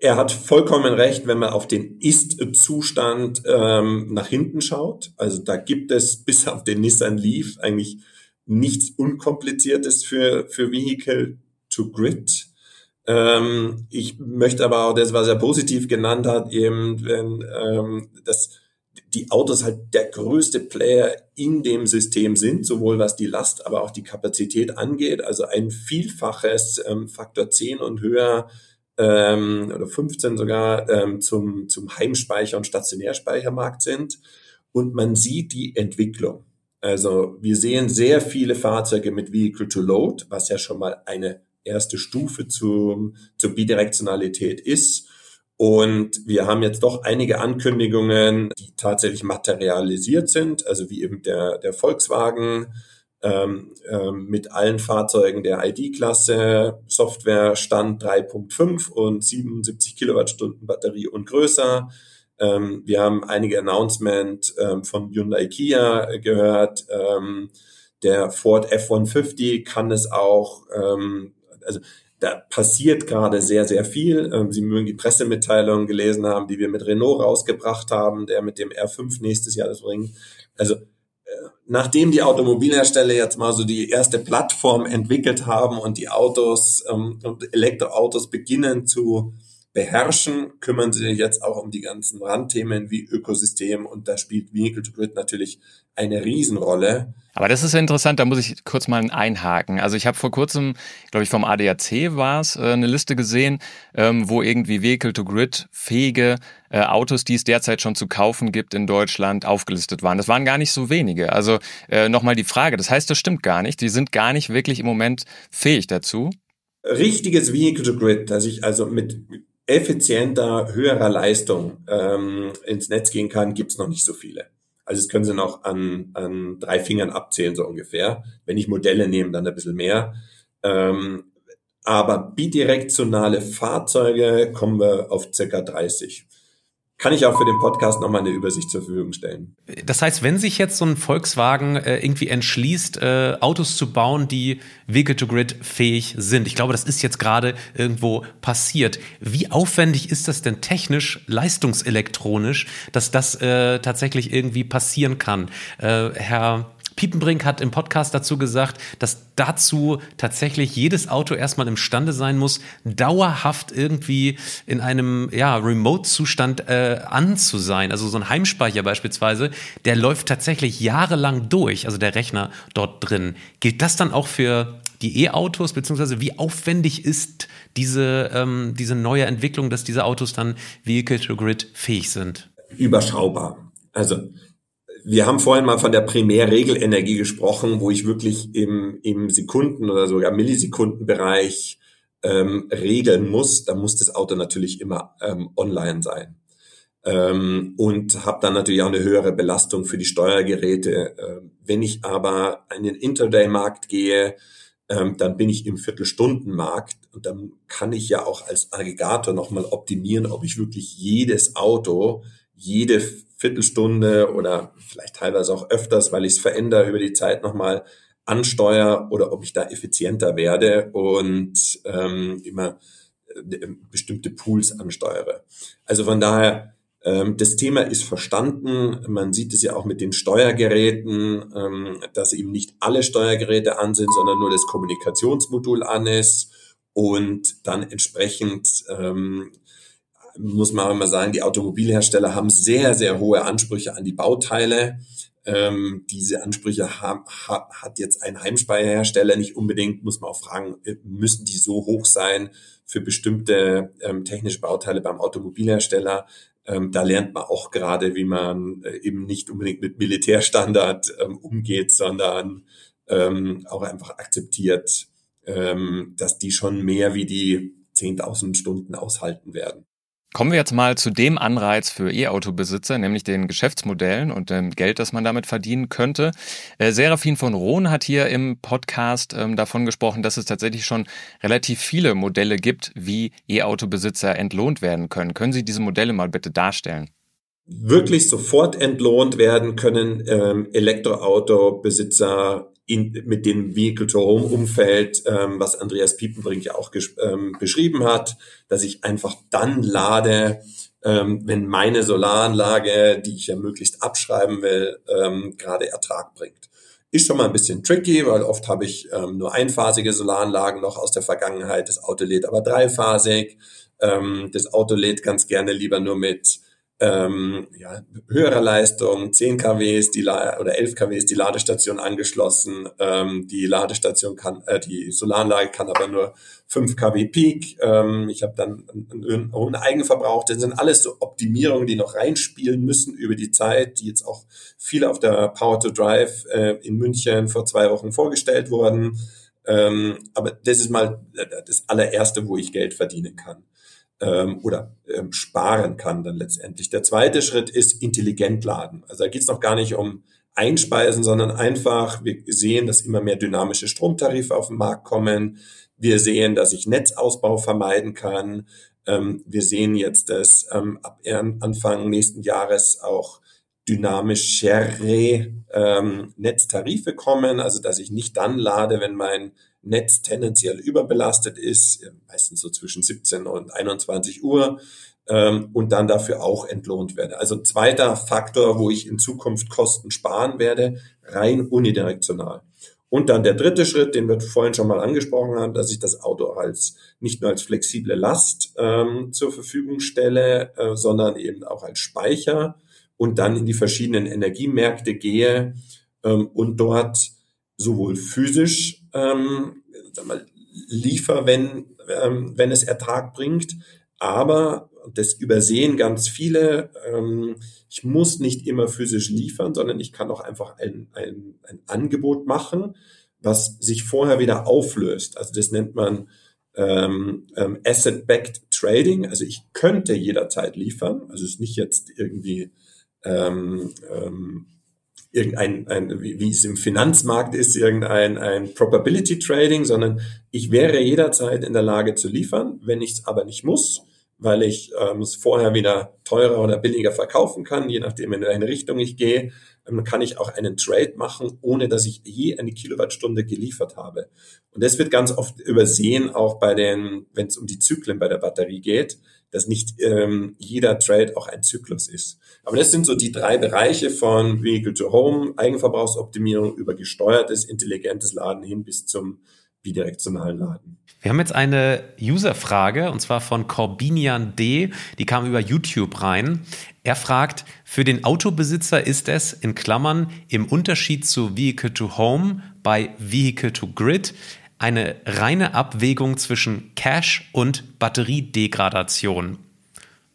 Er hat vollkommen recht, wenn man auf den Ist-Zustand ähm, nach hinten schaut. Also da gibt es bis auf den Nissan Leaf eigentlich nichts Unkompliziertes für, für Vehicle to Grid. Ähm, ich möchte aber auch das, was er positiv genannt hat, eben, wenn, ähm, dass die Autos halt der größte Player in dem System sind, sowohl was die Last, aber auch die Kapazität angeht. Also ein Vielfaches, ähm, Faktor 10 und höher ähm, oder 15 sogar ähm, zum, zum Heimspeicher- und Stationärspeichermarkt sind. Und man sieht die Entwicklung. Also wir sehen sehr viele Fahrzeuge mit Vehicle to Load, was ja schon mal eine erste Stufe zum, zur Bidirektionalität ist. Und wir haben jetzt doch einige Ankündigungen, die tatsächlich materialisiert sind, also wie eben der, der Volkswagen ähm, ähm, mit allen Fahrzeugen der ID-Klasse, Software Stand 3.5 und 77 Kilowattstunden Batterie und größer. Ähm, wir haben einige Announcement ähm, von Hyundai Kia gehört. Ähm, Der Ford F-150 kann es auch. Ähm, also da passiert gerade sehr, sehr viel. Sie mögen die Pressemitteilungen gelesen haben, die wir mit Renault rausgebracht haben, der mit dem R5 nächstes Jahr das bringt. Also nachdem die Automobilhersteller jetzt mal so die erste Plattform entwickelt haben und die Autos ähm, Elektroautos beginnen zu beherrschen, kümmern sie sich jetzt auch um die ganzen Randthemen wie Ökosystem und da spielt Vehicle to Grid natürlich eine Riesenrolle. Aber das ist ja interessant, da muss ich kurz mal einhaken. Also ich habe vor kurzem, glaube ich, vom ADAC war es, äh, eine Liste gesehen, ähm, wo irgendwie Vehicle-to-Grid fähige äh, Autos, die es derzeit schon zu kaufen gibt in Deutschland, aufgelistet waren. Das waren gar nicht so wenige. Also äh, nochmal die Frage, das heißt, das stimmt gar nicht. Die sind gar nicht wirklich im Moment fähig dazu. Richtiges Vehicle-to-Grid, dass ich also mit effizienter, höherer Leistung ähm, ins Netz gehen kann, gibt's noch nicht so viele. Also das können Sie noch an, an drei Fingern abzählen, so ungefähr. Wenn ich Modelle nehme, dann ein bisschen mehr. Ähm, aber bidirektionale Fahrzeuge kommen wir auf circa 30 kann ich auch für den Podcast nochmal eine Übersicht zur Verfügung stellen. Das heißt, wenn sich jetzt so ein Volkswagen äh, irgendwie entschließt, äh, Autos zu bauen, die Vehicle-to-Grid fähig sind, ich glaube, das ist jetzt gerade irgendwo passiert. Wie aufwendig ist das denn technisch, leistungselektronisch, dass das äh, tatsächlich irgendwie passieren kann? Äh, Herr Piepenbrink hat im Podcast dazu gesagt, dass dazu tatsächlich jedes Auto erstmal imstande sein muss, dauerhaft irgendwie in einem ja, Remote-Zustand äh, an zu sein. Also so ein Heimspeicher beispielsweise, der läuft tatsächlich jahrelang durch, also der Rechner dort drin. Gilt das dann auch für die E-Autos, beziehungsweise wie aufwendig ist diese, ähm, diese neue Entwicklung, dass diese Autos dann Vehicle-to-Grid fähig sind? Überschaubar. Also wir haben vorhin mal von der Primärregelenergie gesprochen, wo ich wirklich im, im Sekunden- oder sogar Millisekundenbereich ähm, regeln muss. Da muss das Auto natürlich immer ähm, online sein. Ähm, und habe dann natürlich auch eine höhere Belastung für die Steuergeräte. Ähm, wenn ich aber in den Interday-Markt gehe, ähm, dann bin ich im Viertelstundenmarkt und dann kann ich ja auch als Aggregator nochmal optimieren, ob ich wirklich jedes Auto jede Viertelstunde oder vielleicht teilweise auch öfters, weil ich es verändere über die Zeit nochmal ansteuere oder ob ich da effizienter werde und ähm, immer äh, bestimmte Pools ansteuere. Also von daher, ähm, das Thema ist verstanden. Man sieht es ja auch mit den Steuergeräten, ähm, dass eben nicht alle Steuergeräte an sind, sondern nur das Kommunikationsmodul an ist und dann entsprechend ähm, muss man auch mal sagen, die Automobilhersteller haben sehr, sehr hohe Ansprüche an die Bauteile. Ähm, diese Ansprüche haben, ha, hat jetzt ein Heimspeicherhersteller nicht unbedingt, muss man auch fragen, äh, müssen die so hoch sein für bestimmte ähm, technische Bauteile beim Automobilhersteller? Ähm, da lernt man auch gerade, wie man äh, eben nicht unbedingt mit Militärstandard ähm, umgeht, sondern ähm, auch einfach akzeptiert, ähm, dass die schon mehr wie die 10.000 Stunden aushalten werden. Kommen wir jetzt mal zu dem Anreiz für E-Auto-Besitzer, nämlich den Geschäftsmodellen und dem Geld, das man damit verdienen könnte. Äh, Serafin von Rohn hat hier im Podcast ähm, davon gesprochen, dass es tatsächlich schon relativ viele Modelle gibt, wie E-Auto-Besitzer entlohnt werden können. Können Sie diese Modelle mal bitte darstellen? Wirklich sofort entlohnt werden können ähm, Elektroauto-Besitzer in, mit dem Vehicle-to-Home-Umfeld, ähm, was Andreas Piepenbrink ja auch ähm, beschrieben hat, dass ich einfach dann lade, ähm, wenn meine Solaranlage, die ich ja möglichst abschreiben will, ähm, gerade Ertrag bringt. Ist schon mal ein bisschen tricky, weil oft habe ich ähm, nur einphasige Solaranlagen noch aus der Vergangenheit. Das Auto lädt aber dreiphasig. Ähm, das Auto lädt ganz gerne lieber nur mit ähm, ja, höherer Leistung, 10 kW ist die La oder 11 kW ist die Ladestation angeschlossen. Ähm, die Ladestation kann, äh, die Solaranlage kann aber nur 5 kW Peak. Ähm, ich habe dann einen hohen Eigenverbrauch. Das sind alles so Optimierungen, die noch reinspielen müssen über die Zeit, die jetzt auch viele auf der Power to Drive äh, in München vor zwei Wochen vorgestellt wurden. Ähm, aber das ist mal das allererste, wo ich Geld verdienen kann ähm, oder ähm, sparen kann dann letztendlich. Der zweite Schritt ist intelligent laden. Also da geht es noch gar nicht um Einspeisen, sondern einfach, wir sehen, dass immer mehr dynamische Stromtarife auf den Markt kommen. Wir sehen, dass ich Netzausbau vermeiden kann. Ähm, wir sehen jetzt, dass ähm, ab Anfang nächsten Jahres auch dynamischere ähm, Netztarife kommen, also dass ich nicht dann lade, wenn mein Netz tendenziell überbelastet ist, meistens so zwischen 17 und 21 Uhr, ähm, und dann dafür auch entlohnt werde. Also zweiter Faktor, wo ich in Zukunft Kosten sparen werde, rein unidirektional. Und dann der dritte Schritt, den wir vorhin schon mal angesprochen haben, dass ich das Auto als nicht nur als flexible Last ähm, zur Verfügung stelle, äh, sondern eben auch als Speicher und dann in die verschiedenen Energiemärkte gehe ähm, und dort sowohl physisch ähm, mal, liefer, wenn, ähm, wenn es Ertrag bringt, aber das übersehen ganz viele. Ähm, ich muss nicht immer physisch liefern, sondern ich kann auch einfach ein, ein, ein Angebot machen, was sich vorher wieder auflöst. Also das nennt man ähm, ähm, Asset-Backed Trading. Also ich könnte jederzeit liefern. Also es ist nicht jetzt irgendwie ähm, ähm, irgendein, ein, wie, wie es im Finanzmarkt ist, irgendein ein Probability Trading, sondern ich wäre jederzeit in der Lage zu liefern. Wenn ich es aber nicht muss, weil ich ähm, es vorher wieder teurer oder billiger verkaufen kann, je nachdem, in welche Richtung ich gehe, ähm, kann ich auch einen Trade machen, ohne dass ich je eine Kilowattstunde geliefert habe. Und das wird ganz oft übersehen, auch bei den, wenn es um die Zyklen bei der Batterie geht, dass nicht ähm, jeder Trade auch ein Zyklus ist. Aber das sind so die drei Bereiche von Vehicle to Home, Eigenverbrauchsoptimierung über gesteuertes, intelligentes Laden hin bis zum bidirektionalen Laden. Wir haben jetzt eine User-Frage und zwar von Corbinian D. Die kam über YouTube rein. Er fragt, für den Autobesitzer ist es in Klammern im Unterschied zu Vehicle to Home bei Vehicle to Grid eine reine Abwägung zwischen Cash und Batteriedegradation.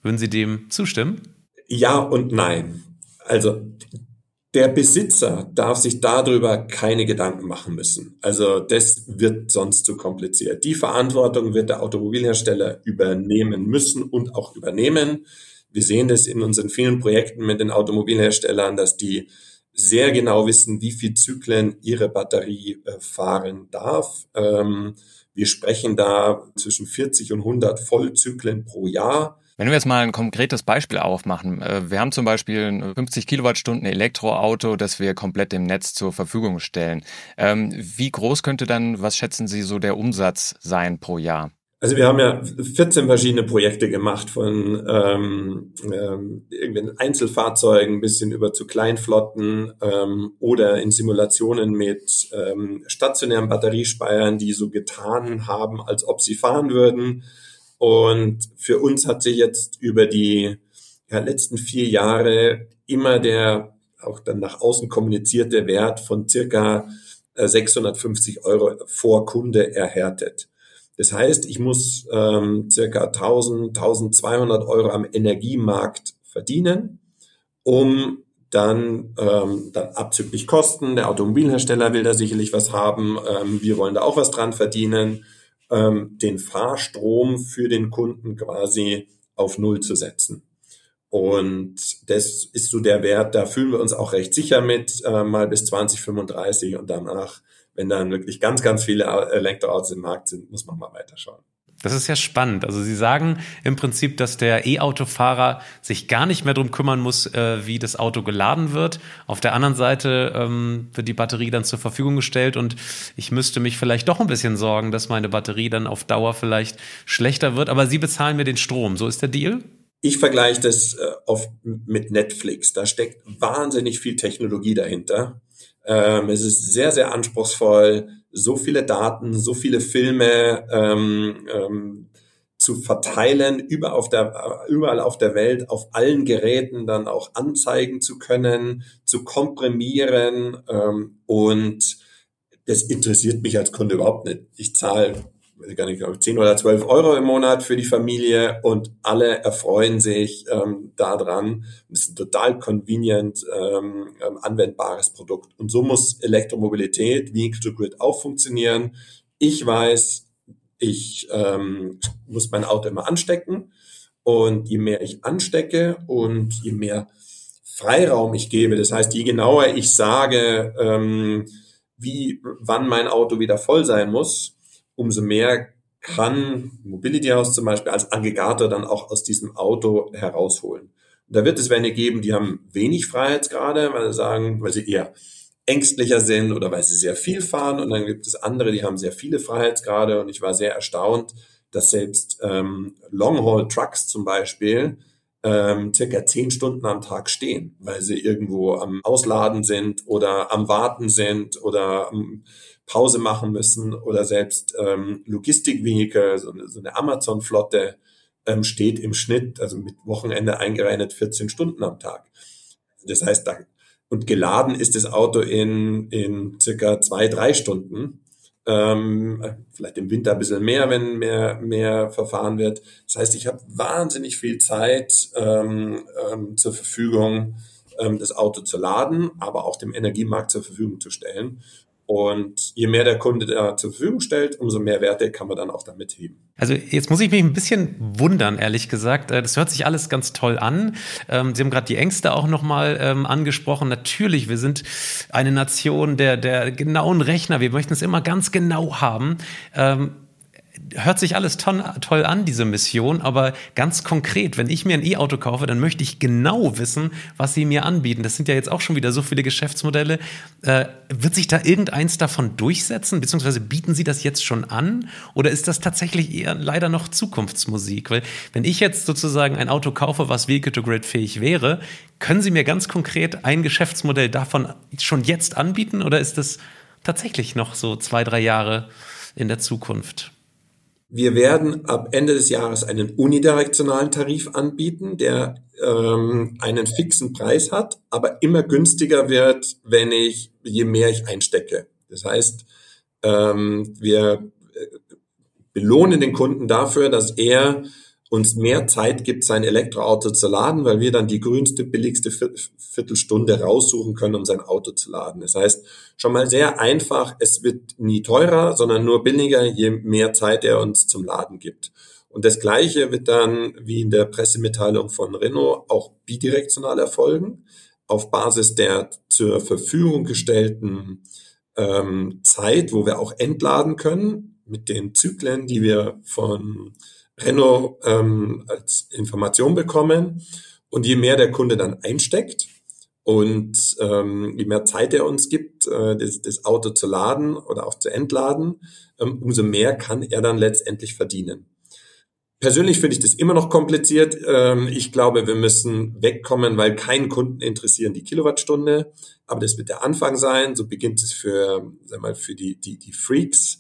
Würden Sie dem zustimmen? Ja und nein. Also der Besitzer darf sich darüber keine Gedanken machen müssen. Also das wird sonst zu kompliziert. Die Verantwortung wird der Automobilhersteller übernehmen müssen und auch übernehmen. Wir sehen das in unseren vielen Projekten mit den Automobilherstellern, dass die sehr genau wissen, wie viel Zyklen ihre Batterie äh, fahren darf. Ähm, wir sprechen da zwischen 40 und 100 Vollzyklen pro Jahr. Wenn wir jetzt mal ein konkretes Beispiel aufmachen. Äh, wir haben zum Beispiel ein 50 Kilowattstunden Elektroauto, das wir komplett dem Netz zur Verfügung stellen. Ähm, wie groß könnte dann, was schätzen Sie, so der Umsatz sein pro Jahr? Also wir haben ja 14 verschiedene Projekte gemacht, von ähm, ähm, irgendwelchen Einzelfahrzeugen bis hin über zu Kleinflotten ähm, oder in Simulationen mit ähm, stationären Batteriespeiern, die so getan haben, als ob sie fahren würden. Und für uns hat sich jetzt über die ja, letzten vier Jahre immer der auch dann nach außen kommunizierte Wert von circa 650 äh, Euro vor Kunde erhärtet. Das heißt, ich muss ähm, circa 1000, 1200 Euro am Energiemarkt verdienen, um dann, ähm, dann abzüglich Kosten, der Automobilhersteller will da sicherlich was haben, ähm, wir wollen da auch was dran verdienen, ähm, den Fahrstrom für den Kunden quasi auf Null zu setzen. Und das ist so der Wert, da fühlen wir uns auch recht sicher mit, äh, mal bis 2035 und danach, wenn dann wirklich ganz, ganz viele Elektroautos im Markt sind, muss man mal weiterschauen. Das ist ja spannend. Also Sie sagen im Prinzip, dass der E-Autofahrer sich gar nicht mehr drum kümmern muss, äh, wie das Auto geladen wird. Auf der anderen Seite ähm, wird die Batterie dann zur Verfügung gestellt und ich müsste mich vielleicht doch ein bisschen sorgen, dass meine Batterie dann auf Dauer vielleicht schlechter wird. Aber Sie bezahlen mir den Strom. So ist der Deal? Ich vergleiche das äh, oft mit Netflix. Da steckt wahnsinnig viel Technologie dahinter. Ähm, es ist sehr, sehr anspruchsvoll so viele Daten, so viele Filme ähm, ähm, zu verteilen, über auf der, überall auf der Welt, auf allen Geräten dann auch anzeigen zu können, zu komprimieren. Ähm, und das interessiert mich als Kunde überhaupt nicht. Ich zahle ich gar nicht, 10 oder 12 Euro im Monat für die Familie und alle erfreuen sich ähm, daran. Es ist ein total convenient ähm, ähm, anwendbares Produkt. Und so muss Elektromobilität, Vehicle to Grid auch funktionieren. Ich weiß, ich ähm, muss mein Auto immer anstecken und je mehr ich anstecke und je mehr Freiraum ich gebe, das heißt, je genauer ich sage, ähm, wie, wann mein Auto wieder voll sein muss, umso mehr kann Mobility House zum Beispiel als Aggregator dann auch aus diesem Auto herausholen. Da wird es welche geben, die haben wenig Freiheitsgrade, weil sie sagen, weil sie eher ängstlicher sind oder weil sie sehr viel fahren. Und dann gibt es andere, die haben sehr viele Freiheitsgrade. Und ich war sehr erstaunt, dass selbst ähm, Long-Haul-Trucks zum Beispiel ähm, circa zehn Stunden am Tag stehen, weil sie irgendwo am Ausladen sind oder am Warten sind oder am Pause machen müssen oder selbst ähm, Logistikvehikel, so eine, so eine Amazon-Flotte ähm, steht im Schnitt, also mit Wochenende eingerechnet 14 Stunden am Tag. Das heißt, da, und geladen ist das Auto in, in circa zwei, drei Stunden. Ähm, vielleicht im Winter ein bisschen mehr, wenn mehr, mehr verfahren wird. Das heißt, ich habe wahnsinnig viel Zeit ähm, ähm, zur Verfügung, ähm, das Auto zu laden, aber auch dem Energiemarkt zur Verfügung zu stellen. Und je mehr der Kunde da zur Verfügung stellt, umso mehr Werte kann man dann auch damit heben. Also jetzt muss ich mich ein bisschen wundern, ehrlich gesagt. Äh, das hört sich alles ganz toll an. Ähm, Sie haben gerade die Ängste auch nochmal ähm, angesprochen. Natürlich, wir sind eine Nation der, der genauen Rechner. Wir möchten es immer ganz genau haben. Hört sich alles toll an, diese Mission, aber ganz konkret, wenn ich mir ein E-Auto kaufe, dann möchte ich genau wissen, was sie mir anbieten. Das sind ja jetzt auch schon wieder so viele Geschäftsmodelle. Äh, wird sich da irgendeins davon durchsetzen, beziehungsweise bieten sie das jetzt schon an? Oder ist das tatsächlich eher leider noch Zukunftsmusik? Weil wenn ich jetzt sozusagen ein Auto kaufe, was Vehicle-to-Grid fähig wäre, können Sie mir ganz konkret ein Geschäftsmodell davon schon jetzt anbieten? Oder ist das tatsächlich noch so zwei, drei Jahre in der Zukunft? Wir werden ab Ende des Jahres einen unidirektionalen Tarif anbieten, der ähm, einen fixen Preis hat, aber immer günstiger wird, wenn ich, je mehr ich einstecke. Das heißt, ähm, wir äh, belohnen den Kunden dafür, dass er uns mehr Zeit gibt, sein Elektroauto zu laden, weil wir dann die grünste, billigste Viertelstunde raussuchen können, um sein Auto zu laden. Das heißt, schon mal sehr einfach, es wird nie teurer, sondern nur billiger, je mehr Zeit er uns zum Laden gibt. Und das Gleiche wird dann, wie in der Pressemitteilung von Renault, auch bidirektional erfolgen, auf Basis der zur Verfügung gestellten ähm, Zeit, wo wir auch entladen können, mit den Zyklen, die wir von Renault ähm, als Information bekommen. Und je mehr der Kunde dann einsteckt und ähm, je mehr Zeit er uns gibt, äh, das, das Auto zu laden oder auch zu entladen, ähm, umso mehr kann er dann letztendlich verdienen. Persönlich finde ich das immer noch kompliziert. Ähm, ich glaube, wir müssen wegkommen, weil keinen Kunden interessieren die Kilowattstunde. Aber das wird der Anfang sein. So beginnt es für, sag mal, für die, die, die Freaks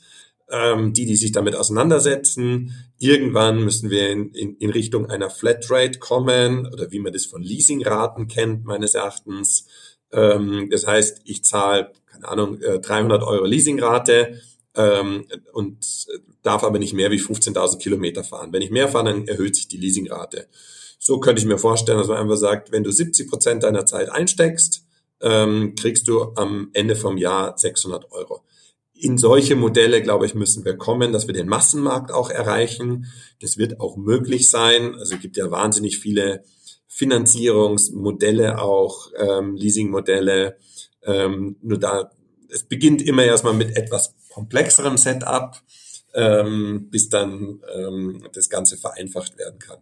ähm, die, die sich damit auseinandersetzen. Irgendwann müssen wir in, in, in Richtung einer Flatrate kommen oder wie man das von Leasingraten kennt, meines Erachtens. Ähm, das heißt, ich zahle, keine Ahnung, 300 äh, Euro Leasingrate ähm, und darf aber nicht mehr wie 15.000 Kilometer fahren. Wenn ich mehr fahre, dann erhöht sich die Leasingrate. So könnte ich mir vorstellen, dass man einfach sagt, wenn du 70 Prozent deiner Zeit einsteckst, ähm, kriegst du am Ende vom Jahr 600 Euro in solche Modelle, glaube ich, müssen wir kommen, dass wir den Massenmarkt auch erreichen. Das wird auch möglich sein. Also es gibt ja wahnsinnig viele Finanzierungsmodelle auch, ähm, Leasingmodelle. Ähm, nur da, es beginnt immer erstmal mit etwas komplexerem Setup, ähm, bis dann ähm, das Ganze vereinfacht werden kann.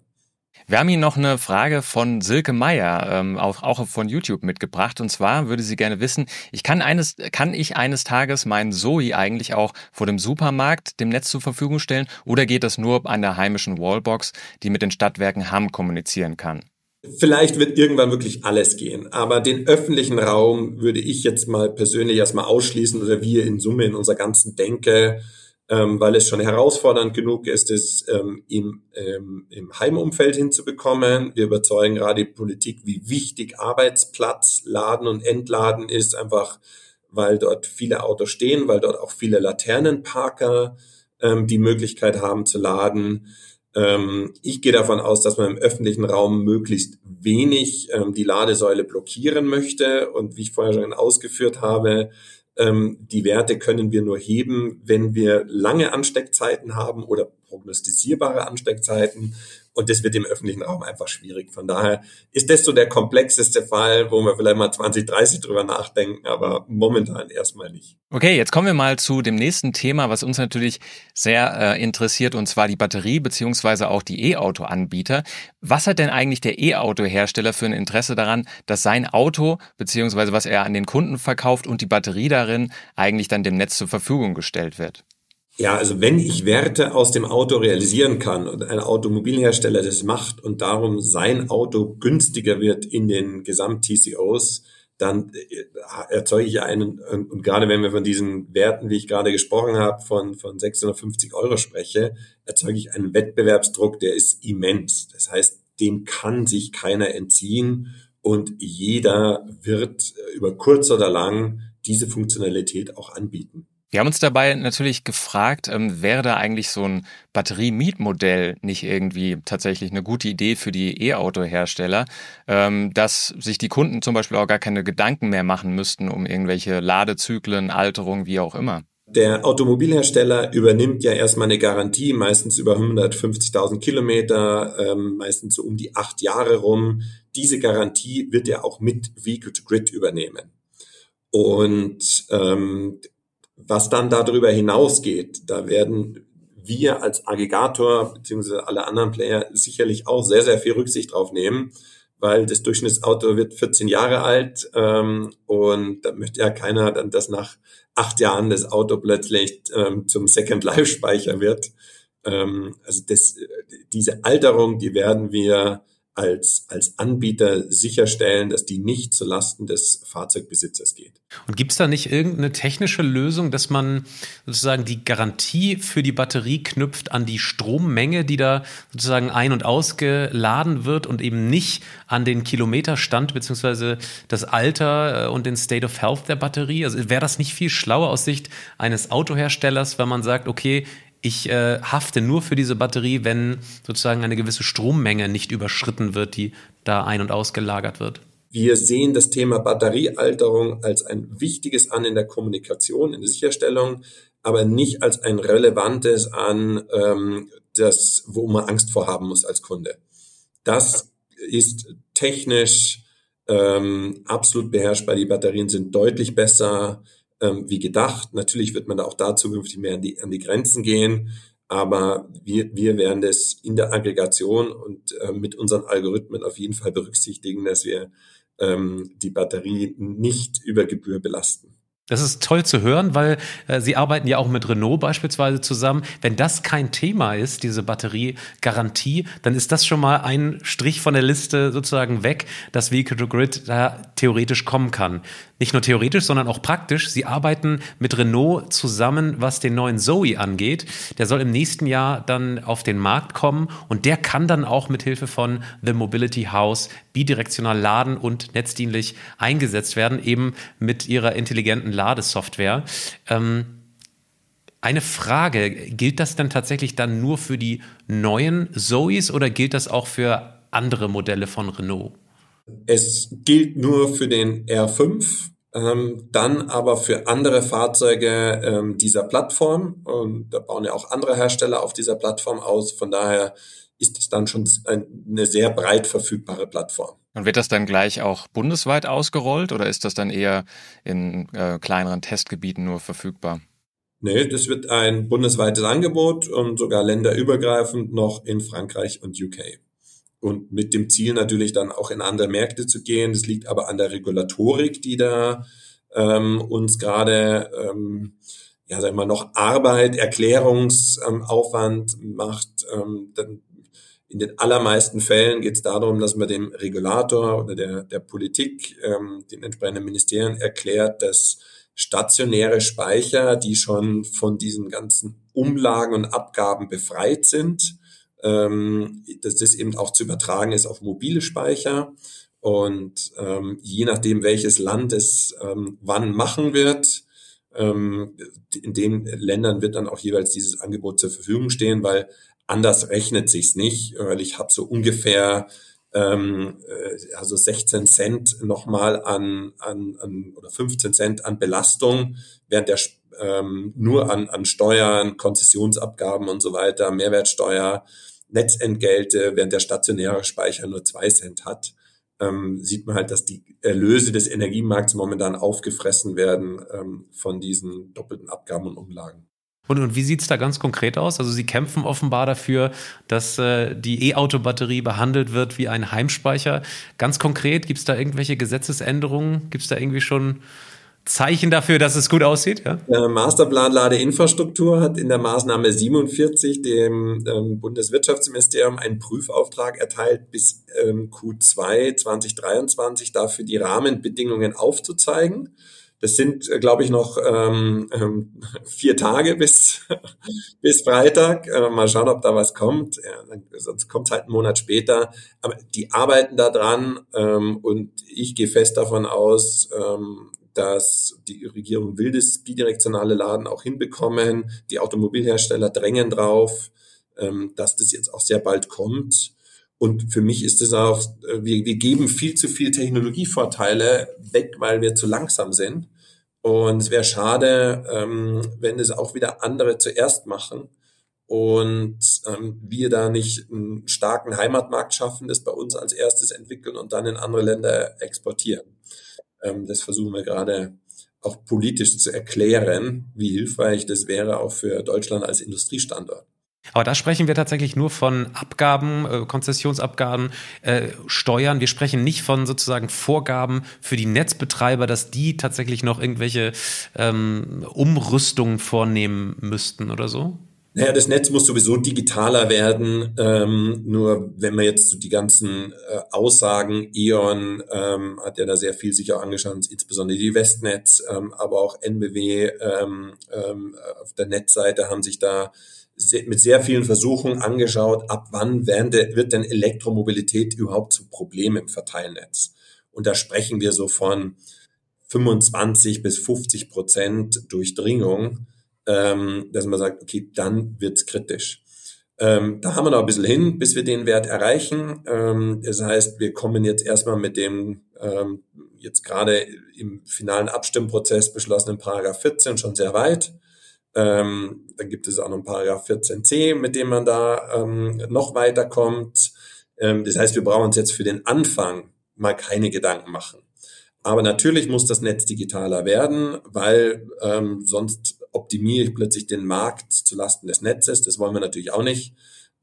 Wir haben Ihnen noch eine Frage von Silke Meyer, ähm, auch, auch von YouTube mitgebracht. Und zwar würde sie gerne wissen, ich kann eines, kann ich eines Tages meinen Zoe eigentlich auch vor dem Supermarkt dem Netz zur Verfügung stellen oder geht das nur an der heimischen Wallbox, die mit den Stadtwerken Hamm kommunizieren kann? Vielleicht wird irgendwann wirklich alles gehen, aber den öffentlichen Raum würde ich jetzt mal persönlich erstmal ausschließen oder wir in Summe in unserer ganzen Denke ähm, weil es schon herausfordernd genug ist, es ähm, im, ähm, im Heimumfeld hinzubekommen. Wir überzeugen gerade die Politik, wie wichtig Arbeitsplatz, Laden und Entladen ist, einfach weil dort viele Autos stehen, weil dort auch viele Laternenparker ähm, die Möglichkeit haben zu laden. Ähm, ich gehe davon aus, dass man im öffentlichen Raum möglichst wenig ähm, die Ladesäule blockieren möchte. Und wie ich vorher schon ausgeführt habe, die Werte können wir nur heben, wenn wir lange Ansteckzeiten haben oder prognostizierbare Ansteckzeiten und das wird im öffentlichen Raum einfach schwierig. Von daher ist das so der komplexeste Fall, wo wir vielleicht mal 2030 drüber nachdenken, aber momentan erstmal nicht. Okay, jetzt kommen wir mal zu dem nächsten Thema, was uns natürlich sehr äh, interessiert, und zwar die Batterie beziehungsweise auch die E-Auto-Anbieter. Was hat denn eigentlich der E-Auto-Hersteller für ein Interesse daran, dass sein Auto beziehungsweise was er an den Kunden verkauft und die Batterie darin eigentlich dann dem Netz zur Verfügung gestellt wird? Ja, also wenn ich Werte aus dem Auto realisieren kann und ein Automobilhersteller das macht und darum sein Auto günstiger wird in den Gesamt-TCOs, dann äh, erzeuge ich einen, und gerade wenn wir von diesen Werten, wie ich gerade gesprochen habe, von, von 650 Euro spreche, erzeuge ich einen Wettbewerbsdruck, der ist immens. Das heißt, dem kann sich keiner entziehen und jeder wird äh, über kurz oder lang diese Funktionalität auch anbieten. Wir haben uns dabei natürlich gefragt, ähm, wäre da eigentlich so ein Batterie-Mietmodell nicht irgendwie tatsächlich eine gute Idee für die E-Auto-Hersteller, ähm, dass sich die Kunden zum Beispiel auch gar keine Gedanken mehr machen müssten um irgendwelche Ladezyklen, Alterung, wie auch immer. Der Automobilhersteller übernimmt ja erstmal eine Garantie, meistens über 150.000 Kilometer, ähm, meistens so um die acht Jahre rum. Diese Garantie wird er auch mit Vehicle to Grid übernehmen. Und ähm, was dann darüber hinausgeht, da werden wir als Aggregator beziehungsweise alle anderen Player sicherlich auch sehr, sehr viel Rücksicht drauf nehmen, weil das Durchschnittsauto wird 14 Jahre alt ähm, und da möchte ja keiner dann, dass nach acht Jahren das Auto plötzlich ähm, zum Second Life Speicher wird. Ähm, also das, diese Alterung, die werden wir als, als Anbieter sicherstellen, dass die nicht zulasten des Fahrzeugbesitzers geht. Und gibt es da nicht irgendeine technische Lösung, dass man sozusagen die Garantie für die Batterie knüpft an die Strommenge, die da sozusagen ein- und ausgeladen wird und eben nicht an den Kilometerstand beziehungsweise das Alter äh, und den State of Health der Batterie? Also wäre das nicht viel schlauer aus Sicht eines Autoherstellers, wenn man sagt, okay, ich äh, hafte nur für diese Batterie, wenn sozusagen eine gewisse Strommenge nicht überschritten wird, die da ein- und ausgelagert wird. Wir sehen das Thema Batteriealterung als ein wichtiges an in der Kommunikation, in der Sicherstellung, aber nicht als ein relevantes an, ähm, das, wo man Angst vorhaben muss als Kunde. Das ist technisch ähm, absolut beherrschbar. Die Batterien sind deutlich besser ähm, wie gedacht. Natürlich wird man da auch da zukünftig mehr an die, an die Grenzen gehen, aber wir, wir werden das in der Aggregation und äh, mit unseren Algorithmen auf jeden Fall berücksichtigen, dass wir ähm, die Batterie nicht über Gebühr belasten. Das ist toll zu hören, weil äh, Sie arbeiten ja auch mit Renault beispielsweise zusammen. Wenn das kein Thema ist, diese Batteriegarantie, dann ist das schon mal ein Strich von der Liste sozusagen weg, dass Vehicle to Grid da theoretisch kommen kann nicht nur theoretisch, sondern auch praktisch. Sie arbeiten mit Renault zusammen, was den neuen Zoe angeht. Der soll im nächsten Jahr dann auf den Markt kommen und der kann dann auch mit Hilfe von The Mobility House bidirektional laden und netzdienlich eingesetzt werden, eben mit ihrer intelligenten Ladesoftware. Ähm, eine Frage, gilt das dann tatsächlich dann nur für die neuen Zoes oder gilt das auch für andere Modelle von Renault? Es gilt nur für den R5, ähm, dann aber für andere Fahrzeuge ähm, dieser Plattform. Und da bauen ja auch andere Hersteller auf dieser Plattform aus. Von daher ist es dann schon eine sehr breit verfügbare Plattform. Und wird das dann gleich auch bundesweit ausgerollt oder ist das dann eher in äh, kleineren Testgebieten nur verfügbar? Nee, das wird ein bundesweites Angebot und sogar länderübergreifend noch in Frankreich und UK und mit dem Ziel natürlich dann auch in andere Märkte zu gehen. Das liegt aber an der Regulatorik, die da ähm, uns gerade ähm, ja, sag ich mal, noch Arbeit, Erklärungsaufwand ähm, macht. Ähm, in den allermeisten Fällen geht es darum, dass man dem Regulator oder der, der Politik, ähm, den entsprechenden Ministerien erklärt, dass stationäre Speicher, die schon von diesen ganzen Umlagen und Abgaben befreit sind, ähm, dass das eben auch zu übertragen ist auf mobile Speicher. Und ähm, je nachdem, welches Land es ähm, wann machen wird, ähm, in den Ländern wird dann auch jeweils dieses Angebot zur Verfügung stehen, weil anders rechnet sich's nicht, weil ich habe so ungefähr ähm, äh, also 16 Cent nochmal an, an, an oder 15 Cent an Belastung während der ähm, nur an, an Steuern, Konzessionsabgaben und so weiter, Mehrwertsteuer, Netzentgelte, während der stationäre Speicher nur zwei Cent hat, ähm, sieht man halt, dass die Erlöse des Energiemarkts momentan aufgefressen werden ähm, von diesen doppelten Abgaben und Umlagen. Und, und wie sieht's da ganz konkret aus? Also Sie kämpfen offenbar dafür, dass äh, die E-Auto-Batterie behandelt wird wie ein Heimspeicher. Ganz konkret, gibt's da irgendwelche Gesetzesänderungen? Gibt's da irgendwie schon Zeichen dafür, dass es gut aussieht? Ja? Der Masterplan Ladeinfrastruktur hat in der Maßnahme 47 dem ähm, Bundeswirtschaftsministerium einen Prüfauftrag erteilt, bis ähm, Q2 2023 dafür die Rahmenbedingungen aufzuzeigen. Das sind, äh, glaube ich, noch ähm, ähm, vier Tage bis, bis Freitag. Äh, mal schauen, ob da was kommt. Ja, sonst kommt es halt einen Monat später. Aber die arbeiten da dran ähm, und ich gehe fest davon aus, ähm, dass die Regierung will das bidirektionale Laden auch hinbekommen. Die Automobilhersteller drängen drauf, ähm, dass das jetzt auch sehr bald kommt. Und für mich ist es auch, äh, wir, wir geben viel zu viel Technologievorteile weg, weil wir zu langsam sind. Und es wäre schade, ähm, wenn es auch wieder andere zuerst machen und ähm, wir da nicht einen starken Heimatmarkt schaffen, das bei uns als erstes entwickeln und dann in andere Länder exportieren. Ähm, das versuchen wir gerade auch politisch zu erklären, wie hilfreich das wäre auch für Deutschland als Industriestandort. Aber da sprechen wir tatsächlich nur von Abgaben, äh, Konzessionsabgaben, äh, Steuern. Wir sprechen nicht von sozusagen Vorgaben für die Netzbetreiber, dass die tatsächlich noch irgendwelche ähm, Umrüstungen vornehmen müssten oder so. Naja, das Netz muss sowieso digitaler werden. Ähm, nur wenn man jetzt so die ganzen äh, Aussagen, E.ON ähm, hat ja da sehr viel sich auch angeschaut, insbesondere die Westnetz, ähm, aber auch NBW ähm, ähm, auf der Netzseite haben sich da mit sehr vielen Versuchen angeschaut, ab wann wird denn Elektromobilität überhaupt zu Problem im Verteilnetz. Und da sprechen wir so von 25 bis 50 Prozent Durchdringung, ähm, dass man sagt, okay, dann wird's kritisch. Ähm, da haben wir noch ein bisschen hin, bis wir den Wert erreichen. Ähm, das heißt, wir kommen jetzt erstmal mit dem ähm, jetzt gerade im finalen Abstimmprozess beschlossenen Paragraph 14 schon sehr weit. Ähm, dann gibt es auch noch ein Paragraph 14c, mit dem man da ähm, noch weiterkommt. Ähm, das heißt, wir brauchen uns jetzt für den Anfang mal keine Gedanken machen. Aber natürlich muss das Netz digitaler werden, weil ähm, sonst optimiere ich plötzlich den Markt zulasten des Netzes. Das wollen wir natürlich auch nicht.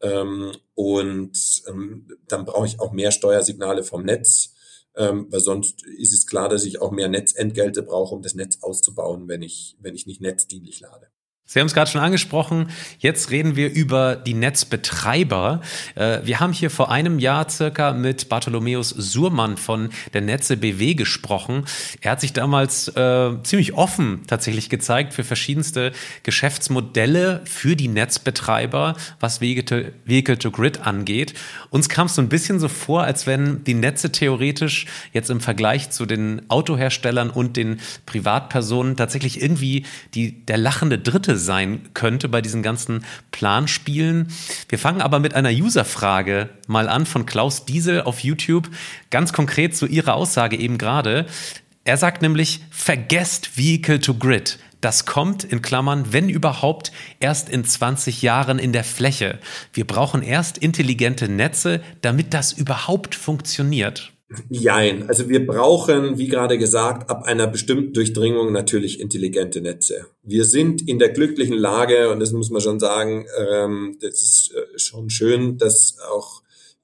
Ähm, und ähm, dann brauche ich auch mehr Steuersignale vom Netz, ähm, weil sonst ist es klar, dass ich auch mehr Netzentgelte brauche, um das Netz auszubauen, wenn ich, wenn ich nicht netzdienlich lade. Sie haben es gerade schon angesprochen. Jetzt reden wir über die Netzbetreiber. Äh, wir haben hier vor einem Jahr circa mit Bartholomäus Surmann von der Netze BW gesprochen. Er hat sich damals äh, ziemlich offen tatsächlich gezeigt für verschiedenste Geschäftsmodelle für die Netzbetreiber, was Vehicle to Grid angeht. Uns kam es so ein bisschen so vor, als wenn die Netze theoretisch jetzt im Vergleich zu den Autoherstellern und den Privatpersonen tatsächlich irgendwie die, der lachende Dritte sein könnte bei diesen ganzen Planspielen. Wir fangen aber mit einer Userfrage mal an von Klaus Diesel auf YouTube. Ganz konkret zu Ihrer Aussage eben gerade. Er sagt nämlich, vergesst Vehicle to Grid. Das kommt in Klammern, wenn überhaupt, erst in 20 Jahren in der Fläche. Wir brauchen erst intelligente Netze, damit das überhaupt funktioniert. Jein. Also wir brauchen, wie gerade gesagt, ab einer bestimmten Durchdringung natürlich intelligente Netze. Wir sind in der glücklichen Lage, und das muss man schon sagen, ähm, das ist äh, schon schön, dass auch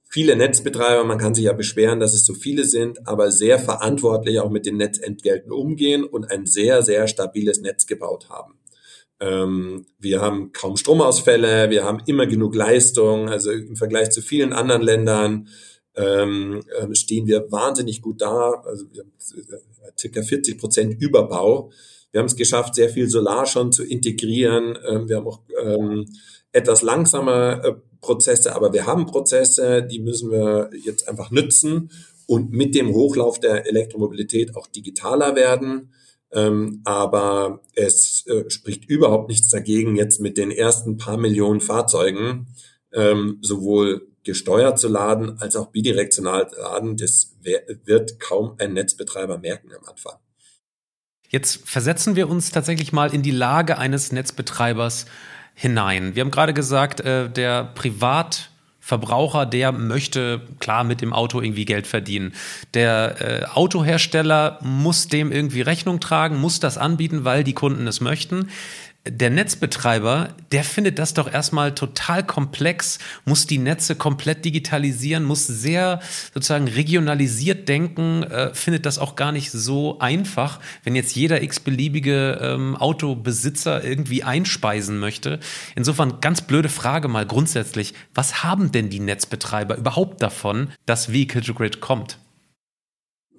viele Netzbetreiber, man kann sich ja beschweren, dass es so viele sind, aber sehr verantwortlich auch mit den Netzentgelten umgehen und ein sehr, sehr stabiles Netz gebaut haben. Ähm, wir haben kaum Stromausfälle, wir haben immer genug Leistung, also im Vergleich zu vielen anderen Ländern ähm, ähm, stehen wir wahnsinnig gut da. Also äh, circa 40 Prozent Überbau. Wir haben es geschafft, sehr viel Solar schon zu integrieren. Ähm, wir haben auch ähm, etwas langsamer äh, Prozesse, aber wir haben Prozesse, die müssen wir jetzt einfach nützen und mit dem Hochlauf der Elektromobilität auch digitaler werden. Ähm, aber es äh, spricht überhaupt nichts dagegen, jetzt mit den ersten paar Millionen Fahrzeugen ähm, sowohl gesteuert zu laden als auch bidirektional laden, das wird kaum ein Netzbetreiber merken am Anfang. Jetzt versetzen wir uns tatsächlich mal in die Lage eines Netzbetreibers hinein. Wir haben gerade gesagt, äh, der Privatverbraucher, der möchte klar mit dem Auto irgendwie Geld verdienen. Der äh, Autohersteller muss dem irgendwie Rechnung tragen, muss das anbieten, weil die Kunden es möchten der Netzbetreiber, der findet das doch erstmal total komplex, muss die Netze komplett digitalisieren, muss sehr sozusagen regionalisiert denken, äh, findet das auch gar nicht so einfach, wenn jetzt jeder x-beliebige ähm, Autobesitzer irgendwie einspeisen möchte. Insofern ganz blöde Frage mal grundsätzlich, was haben denn die Netzbetreiber überhaupt davon, dass Vehicle to Grid kommt?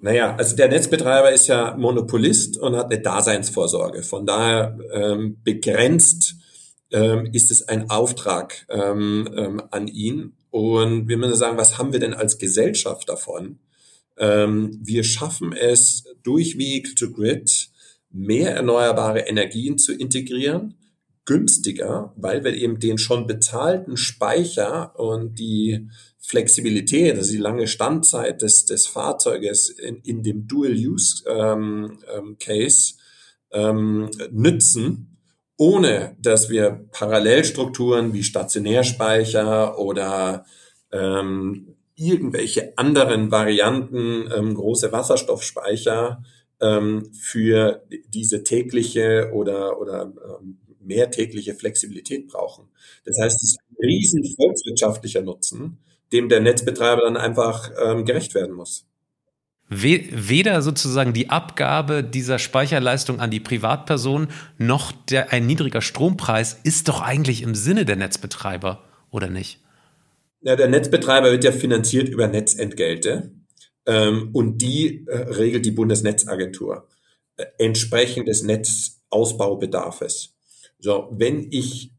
Naja, also der Netzbetreiber ist ja Monopolist und hat eine Daseinsvorsorge. Von daher ähm, begrenzt ähm, ist es ein Auftrag ähm, ähm, an ihn. Und wir müssen sagen, was haben wir denn als Gesellschaft davon? Ähm, wir schaffen es durch Vehicle to Grid mehr erneuerbare Energien zu integrieren, günstiger, weil wir eben den schon bezahlten Speicher und die Flexibilität, also die lange Standzeit des, des Fahrzeuges in, in dem Dual-Use-Case ähm, ähm, nützen, ohne dass wir Parallelstrukturen wie Stationärspeicher oder ähm, irgendwelche anderen Varianten, ähm, große Wasserstoffspeicher ähm, für diese tägliche oder, oder ähm, mehrtägliche Flexibilität brauchen. Das heißt, es ist ein riesen volkswirtschaftlicher Nutzen, dem der Netzbetreiber dann einfach ähm, gerecht werden muss. Weder sozusagen die Abgabe dieser Speicherleistung an die Privatperson noch der, ein niedriger Strompreis ist doch eigentlich im Sinne der Netzbetreiber, oder nicht? Ja, der Netzbetreiber wird ja finanziert über Netzentgelte ähm, und die äh, regelt die Bundesnetzagentur äh, entsprechend des Netzausbaubedarfes. So, wenn ich,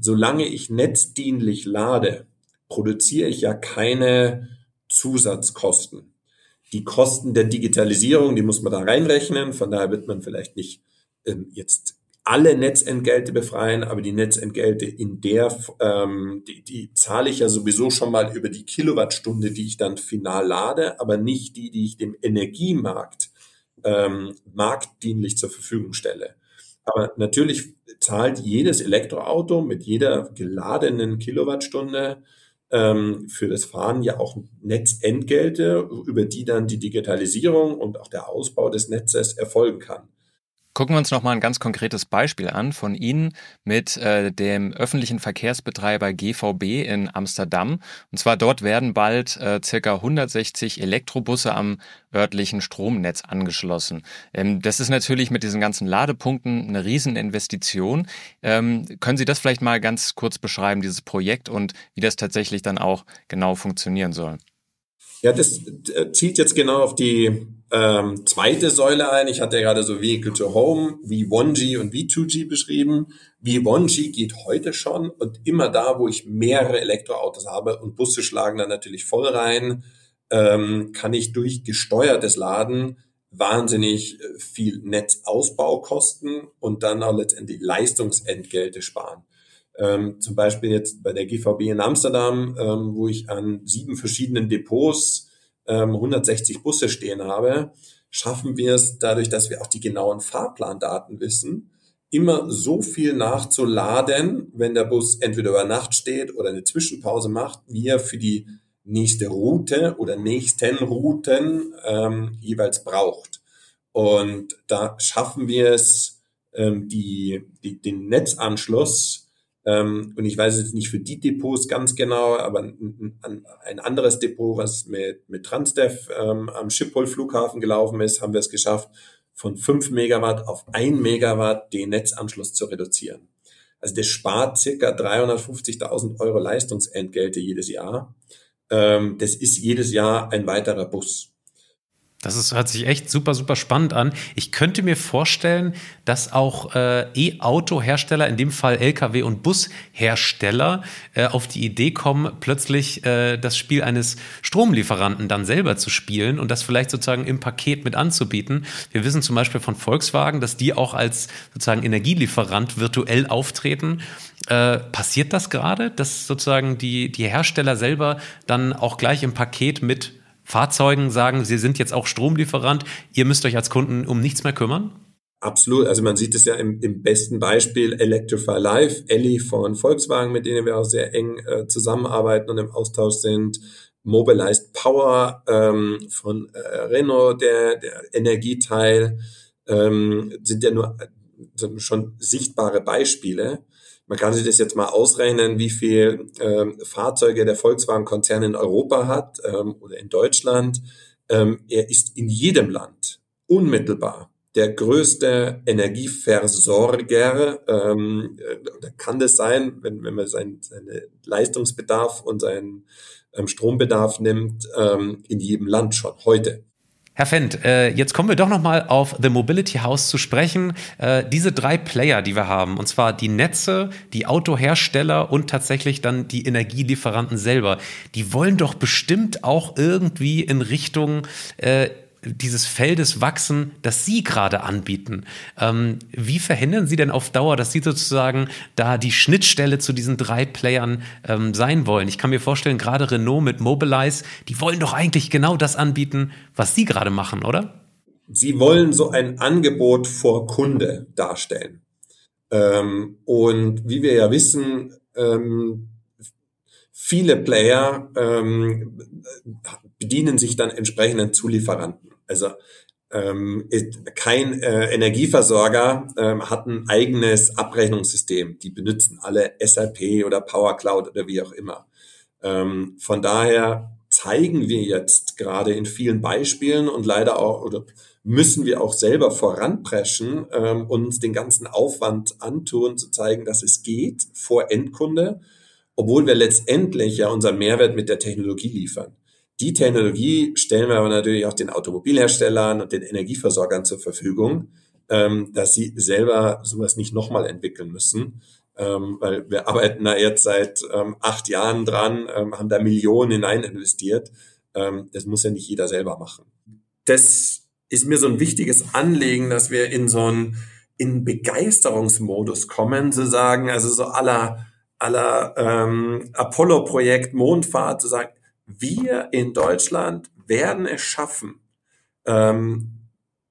solange ich netzdienlich lade, produziere ich ja keine Zusatzkosten. Die Kosten der Digitalisierung, die muss man da reinrechnen. Von daher wird man vielleicht nicht ähm, jetzt alle Netzentgelte befreien, aber die Netzentgelte in der, ähm, die, die zahle ich ja sowieso schon mal über die Kilowattstunde, die ich dann final lade, aber nicht die, die ich dem Energiemarkt ähm, marktdienlich zur Verfügung stelle. Aber natürlich zahlt jedes Elektroauto mit jeder geladenen Kilowattstunde ähm, für das Fahren ja auch Netzentgelte, über die dann die Digitalisierung und auch der Ausbau des Netzes erfolgen kann. Gucken wir uns noch mal ein ganz konkretes Beispiel an von Ihnen mit äh, dem öffentlichen Verkehrsbetreiber GVB in Amsterdam. Und zwar dort werden bald äh, circa 160 Elektrobusse am örtlichen Stromnetz angeschlossen. Ähm, das ist natürlich mit diesen ganzen Ladepunkten eine Rieseninvestition. Ähm, können Sie das vielleicht mal ganz kurz beschreiben, dieses Projekt und wie das tatsächlich dann auch genau funktionieren soll? Ja, das äh, zielt jetzt genau auf die ähm, zweite Säule ein. Ich hatte ja gerade so Vehicle to Home, V1G und V2G beschrieben. V1G geht heute schon und immer da, wo ich mehrere Elektroautos habe und Busse schlagen dann natürlich voll rein, ähm, kann ich durch gesteuertes Laden wahnsinnig äh, viel Netzausbau kosten und dann auch letztendlich Leistungsentgelte sparen. Ähm, zum Beispiel jetzt bei der GVB in Amsterdam, ähm, wo ich an sieben verschiedenen Depots ähm, 160 Busse stehen habe, schaffen wir es dadurch, dass wir auch die genauen Fahrplandaten wissen, immer so viel nachzuladen, wenn der Bus entweder über Nacht steht oder eine Zwischenpause macht, wie er für die nächste Route oder nächsten Routen ähm, jeweils braucht. Und da schaffen wir es, ähm, die, die, den Netzanschluss ähm, und ich weiß jetzt nicht für die Depots ganz genau, aber ein, ein anderes Depot, was mit, mit Transdev ähm, am Schiphol-Flughafen gelaufen ist, haben wir es geschafft, von 5 Megawatt auf 1 Megawatt den Netzanschluss zu reduzieren. Also das spart circa 350.000 Euro Leistungsentgelte jedes Jahr. Ähm, das ist jedes Jahr ein weiterer Bus. Das ist, hört sich echt super, super spannend an. Ich könnte mir vorstellen, dass auch äh, E-Auto-Hersteller, in dem Fall Lkw- und Bushersteller, äh, auf die Idee kommen, plötzlich äh, das Spiel eines Stromlieferanten dann selber zu spielen und das vielleicht sozusagen im Paket mit anzubieten. Wir wissen zum Beispiel von Volkswagen, dass die auch als sozusagen Energielieferant virtuell auftreten. Äh, passiert das gerade, dass sozusagen die, die Hersteller selber dann auch gleich im Paket mit Fahrzeugen sagen, sie sind jetzt auch Stromlieferant, ihr müsst euch als Kunden um nichts mehr kümmern? Absolut. Also man sieht es ja im, im besten Beispiel Electrify Live, Ellie von Volkswagen, mit denen wir auch sehr eng äh, zusammenarbeiten und im Austausch sind. Mobilized Power ähm, von äh, Renault, der, der Energieteil, ähm, sind ja nur äh, schon sichtbare Beispiele. Man kann sich das jetzt mal ausrechnen, wie viel ähm, Fahrzeuge der Volkswagen-Konzern in Europa hat ähm, oder in Deutschland. Ähm, er ist in jedem Land unmittelbar der größte Energieversorger. Ähm, äh, kann das sein, wenn, wenn man seinen, seinen Leistungsbedarf und seinen ähm, Strombedarf nimmt, ähm, in jedem Land schon heute. Herr Fendt, äh, jetzt kommen wir doch nochmal auf The Mobility House zu sprechen. Äh, diese drei Player, die wir haben, und zwar die Netze, die Autohersteller und tatsächlich dann die Energielieferanten selber, die wollen doch bestimmt auch irgendwie in Richtung äh, dieses Feldes wachsen, das Sie gerade anbieten. Ähm, wie verhindern Sie denn auf Dauer, dass Sie sozusagen da die Schnittstelle zu diesen drei Playern ähm, sein wollen? Ich kann mir vorstellen, gerade Renault mit Mobilize, die wollen doch eigentlich genau das anbieten, was Sie gerade machen, oder? Sie wollen so ein Angebot vor Kunde darstellen. Ähm, und wie wir ja wissen, ähm, viele Player ähm, bedienen sich dann entsprechenden Zulieferanten. Also ähm, kein äh, Energieversorger ähm, hat ein eigenes Abrechnungssystem. Die benutzen alle SAP oder Power Cloud oder wie auch immer. Ähm, von daher zeigen wir jetzt gerade in vielen Beispielen und leider auch oder müssen wir auch selber voranpreschen, ähm, uns den ganzen Aufwand antun, zu zeigen, dass es geht vor Endkunde, obwohl wir letztendlich ja unseren Mehrwert mit der Technologie liefern. Die Technologie stellen wir aber natürlich auch den Automobilherstellern und den Energieversorgern zur Verfügung, ähm, dass sie selber sowas nicht nochmal entwickeln müssen. Ähm, weil wir arbeiten da jetzt seit ähm, acht Jahren dran, ähm, haben da Millionen hinein investiert. Ähm, das muss ja nicht jeder selber machen. Das ist mir so ein wichtiges Anliegen, dass wir in so einen in Begeisterungsmodus kommen, zu sagen, also so aller aller ähm, Apollo-Projekt Mondfahrt, zu sagen, wir in Deutschland werden es schaffen, ähm,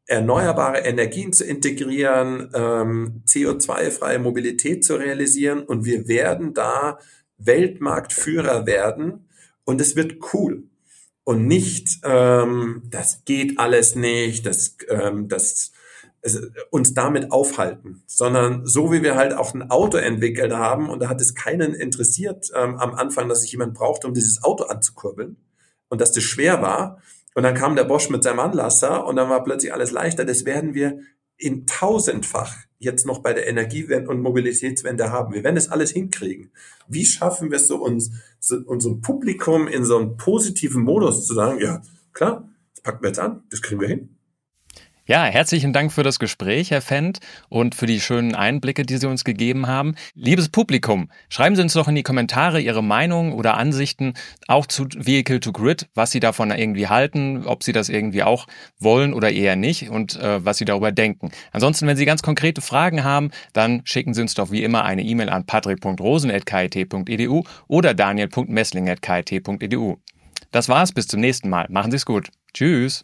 erneuerbare Energien zu integrieren, ähm, CO2-freie Mobilität zu realisieren und wir werden da Weltmarktführer werden und es wird cool. Und nicht, ähm, das geht alles nicht, das, ähm, das uns damit aufhalten, sondern so wie wir halt auch ein Auto entwickelt haben und da hat es keinen interessiert ähm, am Anfang, dass sich jemand brauchte, um dieses Auto anzukurbeln und dass das schwer war. Und dann kam der Bosch mit seinem Anlasser und dann war plötzlich alles leichter. Das werden wir in tausendfach jetzt noch bei der Energiewende und Mobilitätswende haben. Wir werden das alles hinkriegen. Wie schaffen wir es so, uns, so unserem Publikum in so einen positiven Modus zu sagen, ja, klar, das packen wir jetzt an, das kriegen wir hin. Ja, herzlichen Dank für das Gespräch, Herr Fendt, und für die schönen Einblicke, die Sie uns gegeben haben. Liebes Publikum, schreiben Sie uns doch in die Kommentare Ihre Meinungen oder Ansichten auch zu Vehicle to Grid, was Sie davon irgendwie halten, ob Sie das irgendwie auch wollen oder eher nicht und äh, was Sie darüber denken. Ansonsten, wenn Sie ganz konkrete Fragen haben, dann schicken Sie uns doch wie immer eine E-Mail an patrick.rosen.kit.edu oder daniel.messling.kit.edu. Das war's, bis zum nächsten Mal. Machen Sie es gut. Tschüss.